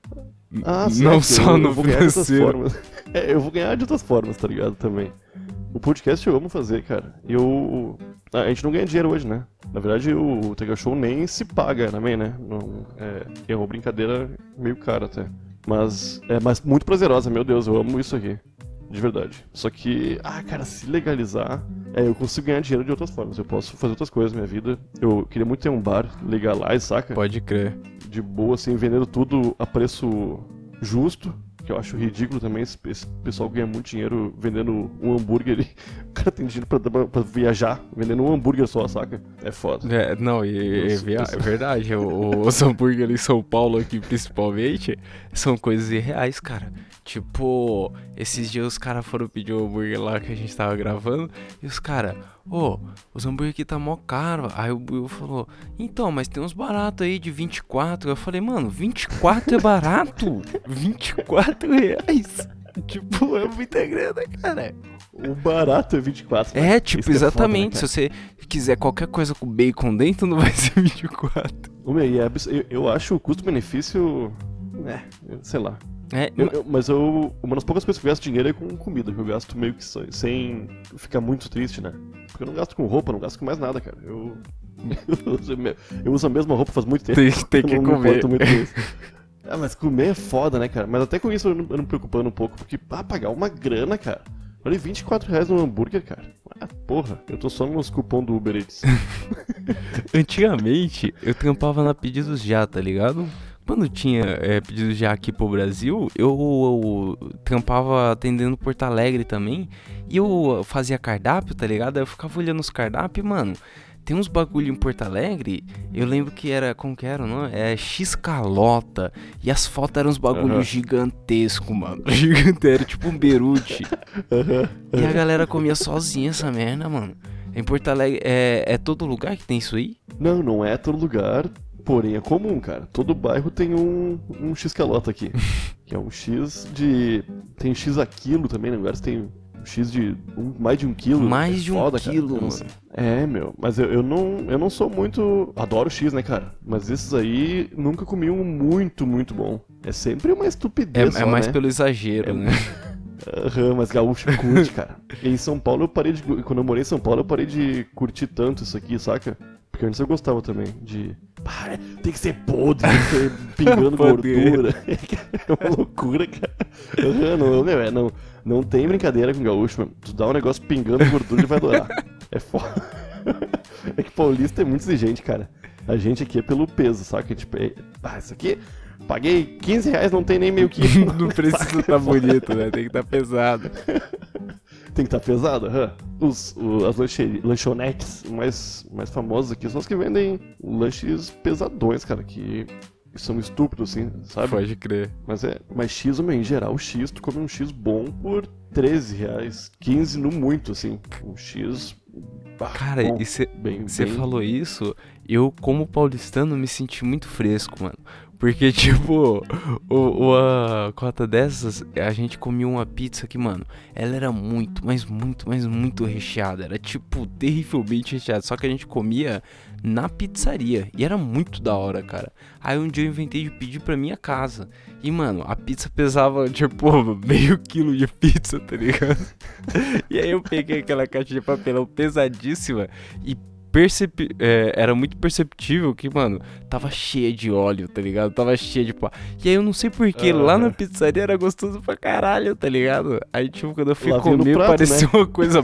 Ah, Não certo, só eu, no eu financeiro. <laughs> É, eu vou ganhar de outras formas, tá ligado? Também. O podcast eu amo fazer, cara. Eu. A gente não ganha dinheiro hoje, né? Na verdade, o Tega Show nem se paga também, né? Não, é, é uma brincadeira meio cara até. Mas é mas muito prazerosa, meu Deus, eu amo isso aqui. De verdade. Só que, ah, cara, se legalizar, é, eu consigo ganhar dinheiro de outras formas. Eu posso fazer outras coisas na minha vida. Eu queria muito ter um bar legalize, saca? Pode crer. de boa, assim, vendendo tudo a preço justo, que eu acho ridículo também. Esse, esse pessoal ganha muito dinheiro vendendo um hambúrguer. E <laughs> o cara tem dinheiro pra, pra, viajar vendendo um hambúrguer só, saca? É foda. É, não, e, é, é verdade. o, os hambúrgueres em São Paulo aqui, principalmente, são coisas irreais, cara. Tipo, esses dias os caras foram pedir o um hambúrguer lá que a gente tava gravando. E os caras, ô, oh, os hambúrguer aqui tá mó caro. Aí o Will falou, então, mas tem uns baratos aí de 24. Eu falei, mano, 24 é barato? <laughs> 24 reais? Tipo, é muita grana, cara. O barato é 24. É, tipo, exatamente. É foda, né, Se você quiser qualquer coisa com bacon dentro, não vai ser 24. Ô, é eu, eu acho o custo-benefício. É, sei lá. É, eu, eu, mas eu. Uma das poucas coisas que eu gasto dinheiro é com comida, que eu gasto meio que sem ficar muito triste, né? Porque eu não gasto com roupa, não gasto com mais nada, cara. Eu. <laughs> Eu uso a mesma roupa faz muito tempo. Tem, tem que não, comer. Não muito <laughs> ah, mas comer é foda, né, cara? Mas até com isso eu não, eu não me preocupando um pouco, porque, ah, pagar uma grana, cara. Olha, 24 reais no hambúrguer, cara. Ah, porra, eu tô só nos cupom do Uber Eats. <laughs> Antigamente, eu trampava na Pedidos Já, tá ligado? Quando tinha é, pedidos já aqui pro Brasil, eu, eu, trampava atendendo Porto Alegre também. E eu fazia cardápio, tá ligado? Eu ficava olhando os cardápios, mano. Tem uns bagulho em Porto Alegre, eu lembro que era, como que era, não? É X-calota. E as fotos eram uns bagulho uhum. gigantesco, mano. <laughs> Gigante, era tipo um berute. Uhum. <laughs> E a galera comia sozinha essa merda, mano. Em Porto Alegre, é, é todo lugar que tem isso aí? Não, não é todo lugar. Porém, é comum, cara. Todo bairro tem um, um X-calota aqui. <laughs> que é um X de. Tem X a quilo também, né? Lugares tem um X de um, mais de um quilo. Mais é de foda, um quilo, mano. É, meu. Mas eu, eu, não, eu não sou muito. Adoro X, né, cara? Mas esses aí nunca comi um muito, muito bom. É sempre uma estupidez. É, é só, é mais né? pelo exagero, é, né? Aham, mas gaúcho curte, cara. Em São Paulo eu parei de. Quando eu morei em São Paulo eu parei de curtir tanto isso aqui, saca? Porque antes eu gostava também de. Pá, tem que ser podre, tem que ser pingando <laughs> gordura. <laughs> é uma loucura, cara. Não, não, é, não, não tem brincadeira com gaúcho, mano. Tu dá um negócio pingando gordura e vai adorar. É foda. <laughs> É que paulista é muito exigente, cara. A gente aqui é pelo peso, saca? Tipo, é... ah, isso aqui. Paguei 15 reais, não tem nem meio quilo. <laughs> não precisa estar tá bonito, né? Tem que estar tá pesado. tem que estar tá pesado. Uhum. Os, o, as lanche, lanchonetes mais, mais famosas aqui são as que vendem lanches pesadões, cara, que são estúpidos, assim, sabe? Pode crer. Mas é. Mas X, em geral, X, tu come um X bom por 13 reais. 15 no muito, assim. Um X. Cara, bom, e você bem... falou isso, eu, como paulistano, me senti muito fresco, mano. Porque, <laughs> tipo, o, o, a cota dessas, a gente comia uma pizza que, mano, ela era muito, mas muito, mas muito recheada. Era, tipo, terrivelmente recheada. Só que a gente comia na pizzaria. E era muito da hora, cara. Aí um dia eu inventei de pedir pra minha casa. E, mano, a pizza pesava, <laughs> tipo, meio quilo de pizza, tá ligado? <laughs> e aí eu peguei aquela caixa de papelão pesadíssima e percep... É, era muito perceptível que, mano, tava cheia de óleo, tá ligado? Tava cheia de pó. E aí eu não sei porquê, lá na pizzaria era gostoso pra caralho, tá ligado? Aí, tipo, quando eu fui lá comer, prato, parecia né? uma coisa.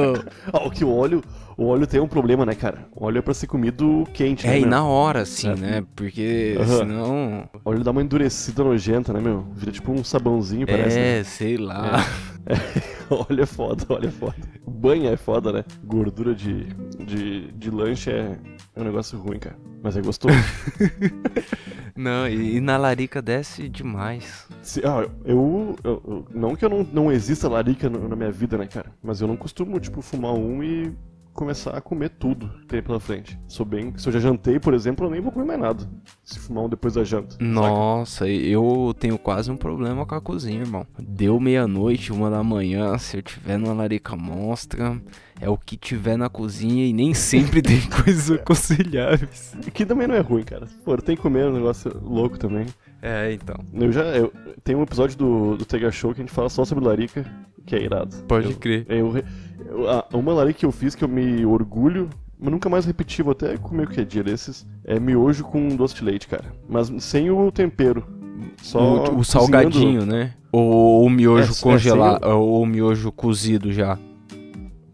<laughs> Ó, que o óleo. O óleo tem um problema, né, cara? O óleo é pra ser comido quente, é, né? É, e na hora, assim, é. né? Porque uhum. senão. O óleo dá uma endurecida nojenta, né, meu? Vira tipo um sabãozinho, parece. É, né? sei lá. É. <laughs> Olha é foda, olha é foda. Banha é foda, né? Gordura de, de, de lanche é, é um negócio ruim, cara. Mas é gostoso. <laughs> não, e, e, na larica desce demais. Se, ah, eu, eu, eu, Não que eu não, não exista larica no, na minha vida, né, cara? Mas eu não costumo, tipo, fumar um e começar a comer tudo que tem pela frente. Sou bem. Se eu já jantei, por exemplo, eu nem vou comer mais nada. Se fumar um depois da janta. Nossa, saca? eu tenho quase um problema com a cozinha, irmão. Deu meia-noite, uma da manhã, se eu tiver numa larica monstra, é o que tiver na cozinha e nem sempre tem <laughs> coisas aconselháveis. Que também não é ruim, cara. Pô, tem que comer um negócio louco também. É, então. Eu já. Eu, tem um episódio do, do Tega Show que a gente fala só sobre larica, que é irado. Pode eu, crer. Eu, eu, uma larica que eu fiz que eu me orgulho, mas nunca mais repeti, vou até comer o que é dia desses, é miojo com doce de leite, cara. Mas sem o tempero. Só o, o salgadinho, né? Ou o miojo é, é congelado, é ou o miojo cozido já.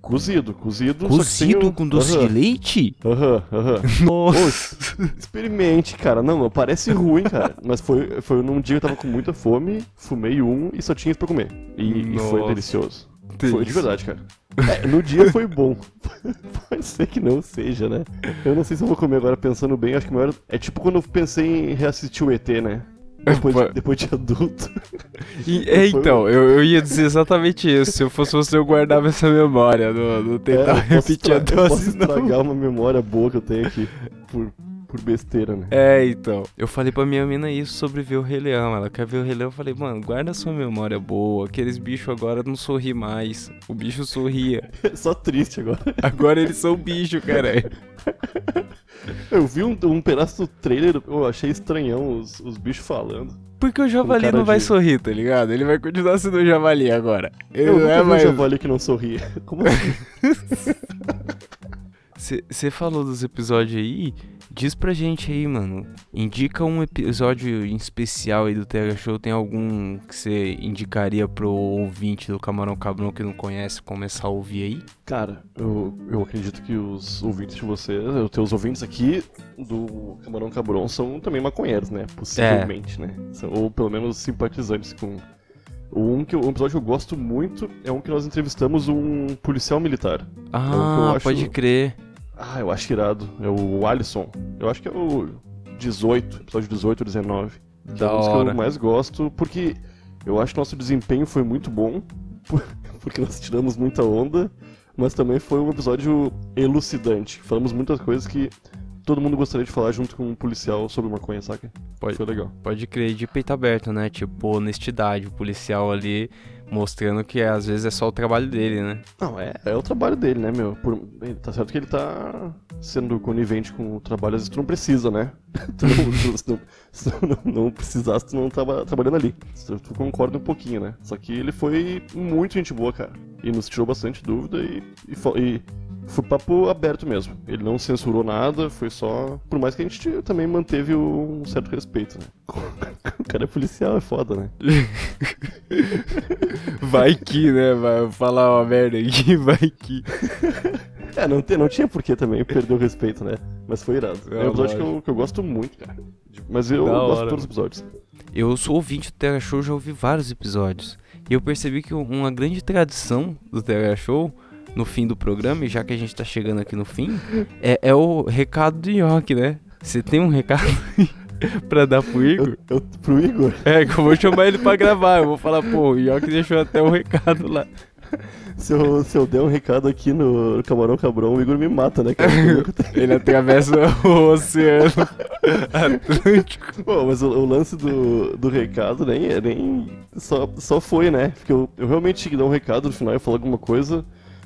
Cozido, cozido. Cozido com doce uhum. de leite? Aham, uhum, aham. Uhum. Nossa. experimente, cara. Não, parece ruim, cara. Mas foi, foi num dia que eu tava com muita fome, fumei um e só tinha isso pra comer. E, e foi delicioso. Foi de verdade, cara. É, no dia foi bom. <laughs> Pode ser que não seja, né? Eu não sei se eu vou comer agora pensando bem. Acho que maior... é tipo quando eu pensei em reassistir o ET, né? Depois de, <laughs> depois de adulto. <laughs> E, é, então, eu, eu ia dizer exatamente isso. Se eu fosse você, eu guardava essa memória. Não, não tentar é, repetir a dose, eu posso estragar uma memória boa que eu tenho aqui por, por besteira, né? É, então. Eu falei pra minha mina isso sobre ver o Rei Leão. Ela quer ver o Rei Leão. Eu falei, mano, guarda sua memória boa. Aqueles bichos agora não sorri mais. O bicho sorria. <laughs> Só triste agora. Agora eles são bicho, cara. <laughs> Eu vi um, um, pedaço do trailer, eu achei estranhão os, os bichos falando. Porque o javali não vai de... sorrir, tá ligado? Ele vai continuar sendo um javali agora. Ele eu não é mais. um javali que não sorria. <laughs> Como assim? Você falou dos episódios aí. Diz pra gente aí, mano. Indica um episódio em especial aí do TH Show. Tem algum que você indicaria pro ouvinte do Camarão Cabrão que não conhece começar a ouvir aí? Cara, eu, eu acredito que os ouvintes de você, os teus ouvintes aqui do Camarão Cabrão são também maconheiros, né? Possivelmente, é. né? Ou pelo menos simpatizantes com. Um, que, um episódio que eu gosto muito é um que nós entrevistamos um policial militar. Ah, é um acho... pode crer. Ah, eu acho irado. É o Alisson. Eu acho que é o 18, episódio 18 ou 19. Que da é um que eu mais gosto, porque eu acho que nosso desempenho foi muito bom, <laughs> porque nós tiramos muita onda, mas também foi um episódio elucidante. Falamos muitas coisas que todo mundo gostaria de falar junto com um policial sobre maconha, saca? Pode, foi legal. Pode crer, de peito aberto, né? Tipo, honestidade. O policial ali mostrando que às vezes é só o trabalho dele, né? Não, é, é o trabalho dele, né, meu? Por, tá certo que ele tá sendo conivente com o trabalho, às vezes tu não precisa, né? <laughs> tu não, tu, se, não, se não, não precisasse, tu não tava trabalhando ali. Tu, tu, concorda um pouquinho, né? Só que ele foi muito gente boa, cara. E nos tirou bastante dúvida e, e, e foi papo aberto mesmo. Ele não censurou nada, foi só. Por mais que a gente também manteve um certo respeito, né? <laughs> O cara é policial, é foda, né? <laughs> Vai que, né? Vai falar uma merda aqui, <laughs> vai que. É, não, te, não tinha porquê também perder o respeito, né? Mas foi irado. É, é um episódio que eu, que eu, gosto muito, cara. Mas eu da gosto hora. de todos os episódios. Eu sou ouvinte do Terra Show, já ouvi vários episódios. E eu percebi que uma grande tradição do Terra Show no fim do programa, e já que a gente tá chegando aqui no fim, é, é o recado do York, né? Você tem um recado <laughs> pra dar pro Igor? Eu, eu, pro Igor? É, que eu vou chamar ele pra gravar. Eu vou falar, pô, o York deixou até o um recado lá. Se eu, se eu der um recado aqui no Camarão Cabrão, o Igor me mata, né, cara? <laughs> Ele atravessa o oceano <laughs> Atlântico. Pô, mas o, o, lance do, do recado nem, nem só, só foi, né? Porque eu, eu realmente tinha que dar um recado no final e falar alguma coisa.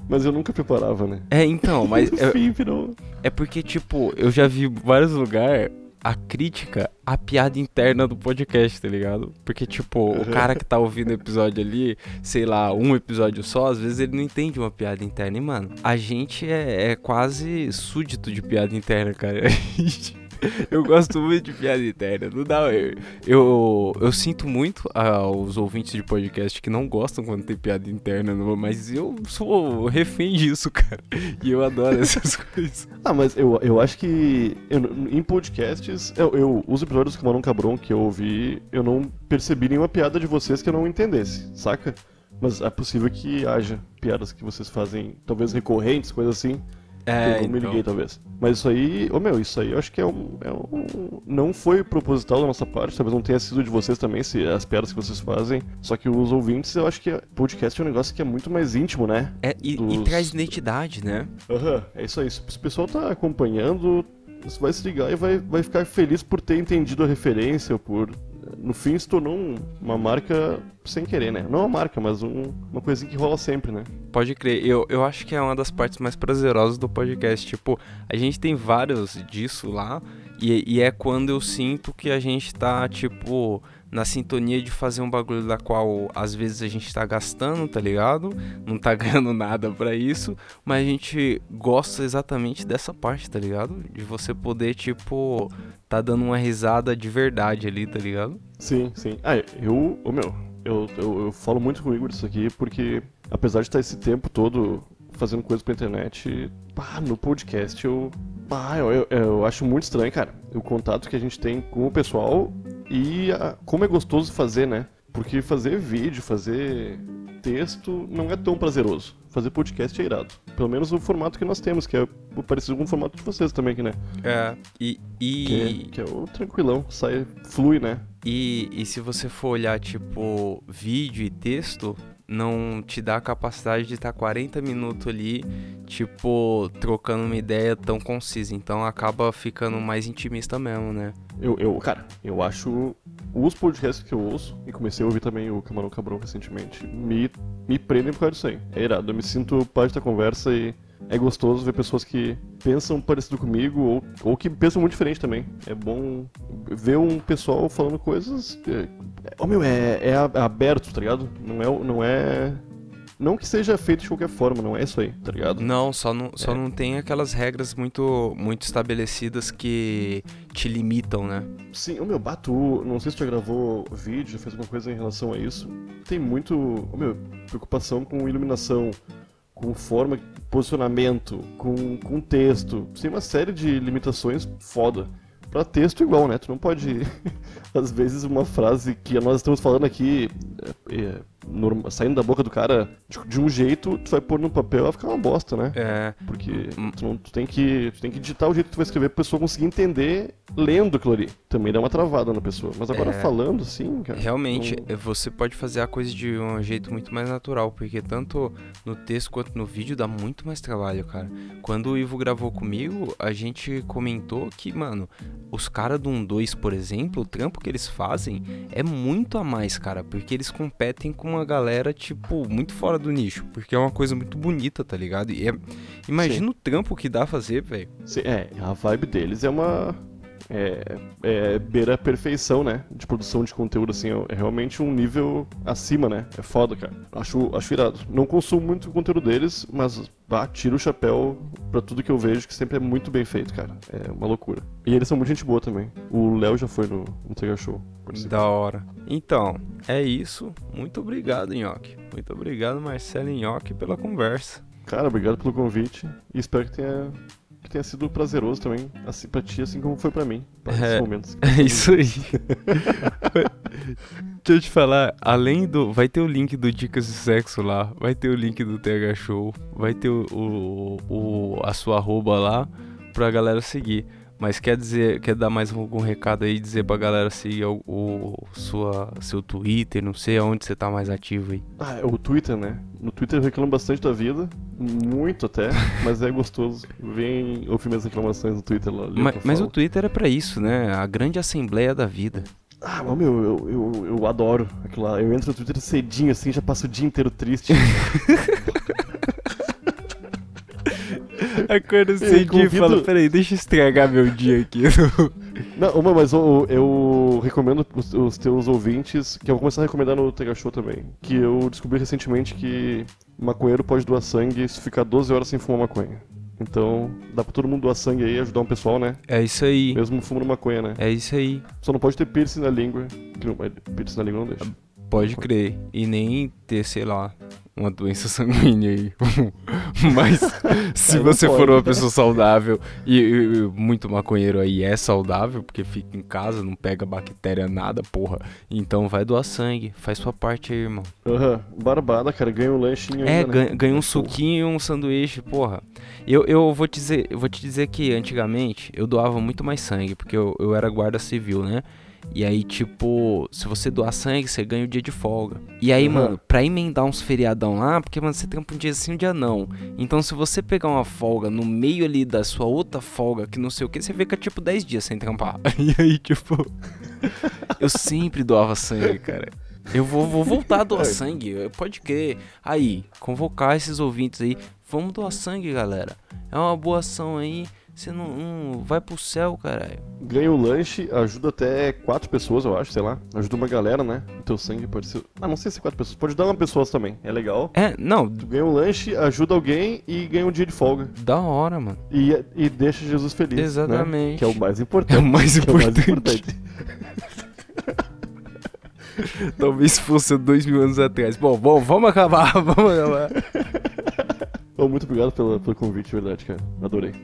Mas eu nunca preparava, né? É, então, <laughs> mas. Enfim, virou. É porque, tipo, eu já vi vários lugares a crítica à piada interna do podcast, tá ligado? Porque, tipo, o cara que tá ouvindo o episódio ali, sei lá, um episódio só, às vezes ele não entende uma piada interna. E, mano, a gente é, é quase súdito de piada interna, cara. <laughs> <laughs> Eu gosto muito de piada interna. Não dá. Eu, eu, eu sinto muito aos ouvintes de podcast que não gostam quando tem piada interna, mas eu sou refém disso, cara. E eu adoro essas <laughs> coisas. Ah, mas eu, eu acho que eu, em podcasts, eu, eu, os episódios do Camarão Cabrão que eu ouvi, eu não percebi nenhuma piada de vocês que eu não entendesse, saca? Mas é possível que haja piadas que vocês fazem, talvez recorrentes, coisas assim, é, eu não me liguei, então. talvez. Mas isso aí, ô oh, meu, isso aí eu acho que é um, é um. Não foi proposital da nossa parte, talvez não tenha sido de vocês também, se as piadas que vocês fazem. Só que os ouvintes, eu acho que podcast é um negócio que é muito mais íntimo, né? É, e, Dos... e traz identidade, né? Aham, uhum, é isso aí. Se o pessoal tá acompanhando, você vai se ligar e vai, vai ficar feliz por ter entendido a referência, por no fim se tornou um, uma marca sem querer, né? Não uma marca, mas um, uma coisinha que rola sempre, né? Pode crer. Eu, eu acho que é uma das partes mais prazerosas do podcast. Tipo, a gente tem vários disso lá. E, e é quando eu sinto que a gente tá, tipo, na sintonia de fazer um bagulho da qual às vezes a gente tá gastando, tá ligado? Não tá <laughs> ganhando nada para isso, mas a gente gosta exatamente dessa parte, tá ligado? De você poder, tipo, tá dando uma risada de verdade ali, tá ligado? Sim, sim. Ah, eu, o meu, eu, eu, eu falo muito com o Igor disso aqui porque, apesar de estar esse tempo todo fazendo coisas pra internet, pá, no podcast eu. Pá, eu, eu, eu acho muito estranho, cara. O contato que a gente tem com o pessoal e a, como é gostoso fazer, né? Porque fazer vídeo, fazer texto não é tão prazeroso. Fazer podcast é irado. Pelo menos o formato que nós temos, que é parecido com o formato de vocês também aqui, né? É, e. e... Que, é, que é o tranquilão, sai, flui, né? E, e se você for olhar, tipo, vídeo e texto, não te dá a capacidade de estar 40 minutos ali, tipo, trocando uma ideia tão concisa. Então acaba ficando mais intimista mesmo, né? Eu, eu cara, eu acho os podcasts que eu ouço, e comecei a ouvir também o Camarão Cabrão recentemente, me, me prendem por causa disso aí. É irado, eu me sinto parte da conversa e é gostoso ver pessoas que pensam parecido comigo ou, ou que pensam muito diferente também. É bom ver um pessoal falando coisas. É, oh, meu, é, é aberto, tá ligado? Não é. Não é não que seja feito de qualquer forma, não é isso aí, tá ligado? Não, só não, só é. não tem aquelas regras muito, muito estabelecidas que te limitam, né? Sim, o meu Batu, não sei se tu já gravou vídeo, fez alguma coisa em relação a isso. Tem muito, meu, preocupação com iluminação, com forma, posicionamento, com, com texto. Tem uma série de limitações foda. Pra texto igual, né? Tu não pode. <laughs> Às vezes uma frase que nós estamos falando aqui, é, é, norma, saindo da boca do cara de, de, um jeito, tu vai pôr no papel vai ficar uma bosta, né? É. Porque tu, não, tu, tem que, tu tem que digitar o jeito que tu vai escrever pra pessoa conseguir entender lendo aquilo ali. Também dá uma travada na pessoa. Mas agora é. falando assim, cara. Realmente, não... você pode fazer a coisa de um jeito muito mais natural, porque tanto no texto quanto no vídeo dá muito mais trabalho, cara. Quando o Ivo gravou comigo, a gente comentou que, mano, os caras do 1-2, por exemplo, o trampo que eles fazem é muito a mais, cara, porque eles competem com uma galera, tipo, muito fora do nicho, porque é uma coisa muito bonita, tá ligado? E é... imagina Sim. o trampo que dá a fazer, velho. É, a vibe deles é uma é, é, beira a perfeição, né? De produção de conteúdo, assim, é realmente um nível acima, né? É foda, cara. Acho, acho irado. Não consumo muito o conteúdo deles, mas bah, tiro o chapéu pra tudo que eu vejo, que sempre é muito bem feito, cara. É uma loucura. E eles são muito gente boa também. O Léo já foi no, no Trigger Show. Da hora. Então, é isso. Muito obrigado, Nhoque. Muito obrigado, Marcelo Nhoque, pela conversa. Cara, obrigado pelo convite e espero que tenha que tenha sido prazeroso também, assim, pra ti, assim como foi pra mim, é, momentos. <laughs> É isso aí. <laughs> Deixa eu te falar, além do. Vai ter o link do Dicas de Sexo lá, vai ter o link do TH Show, vai ter o, o, o a sua arroba lá pra galera seguir. Mas quer dizer, quer dar mais algum recado aí, dizer pra galera seguir o, o, sua, seu Twitter, não sei aonde você tá mais ativo aí. Ah, é o Twitter, né? No Twitter eu reclamo bastante da vida, muito até, <laughs> mas é gostoso. Vem ouvir minhas reclamações no Twitter lá. Mas, mas o Twitter é para isso, né? A grande assembleia da vida. Ah, mas, meu, eu, eu, eu adoro aquilo lá. Eu entro no Twitter cedinho assim, já passo o dia inteiro triste. <laughs> Acorda cedinho convido... e fala, peraí, deixa eu estragar meu dia aqui. <laughs> Não, mas eu, eu recomendo os, os, teus ouvintes, que eu vou começar a recomendar no Tega Show também, que eu descobri recentemente que maconheiro pode doar sangue se ficar 12 horas sem fumar maconha. Então, dá pra todo mundo doar sangue aí, ajudar um pessoal, né? É isso aí. Mesmo fumando maconha, né? É isso aí. Só não pode ter piercing na língua. Que não, piercing na língua não deixa. Pode crer. E nem ter, sei lá, uma doença <laughs> sanguínea aí. <laughs> Mas <laughs> se você for uma pessoa saudável e, e, muito maconheiro aí é saudável, porque fica em casa, não pega bactéria nada, porra. Então vai doar sangue, faz sua parte aí, irmão. Aham, uhum. barbada, cara, ganha um lanchinho É, ainda, ganha, né? ganha um suquinho e um sanduíche, porra. Eu, eu vou te dizer, eu vou te dizer que antigamente eu doava muito mais sangue, porque eu, eu era guarda civil, né? E aí, tipo, se você doar sangue, você ganha o dia de folga. E aí, uhum. mano, pra emendar uns feriadão lá, porque, mano, você trampa um dia sim, um dia não. Então, se você pegar uma folga no meio ali da sua outra folga, que não sei o que, você fica, tipo, 10 dias sem trampar. <laughs> E aí, tipo, eu sempre doava sangue, cara. Eu vou, vou voltar a doar sangue, pode crer. Aí, convocar esses ouvintes aí. Vamos doar sangue, galera. É uma boa ação aí. Você não, não, vai pro céu, caralho. Ganha o lanche, ajuda até quatro pessoas, eu acho, sei lá. Ajuda uma galera, né? O teu sangue pode ser. Ah, não sei se quatro pessoas. Pode dar uma pessoa também. É legal. É, não. Tu ganha um lanche, ajuda alguém e ganha um dia de folga. Da hora, mano. E, e deixa Jesus feliz. Né? Exatamente. Né? Que é o mais importante. É o mais <laughs> importante. É o mais importante. <laughs> Talvez fosse dois mil anos atrás. Bom, bom, vamos acabar, <laughs> vamos acabar. Oh, muito obrigado pela, pelo convite, de verdade, cara. Adorei.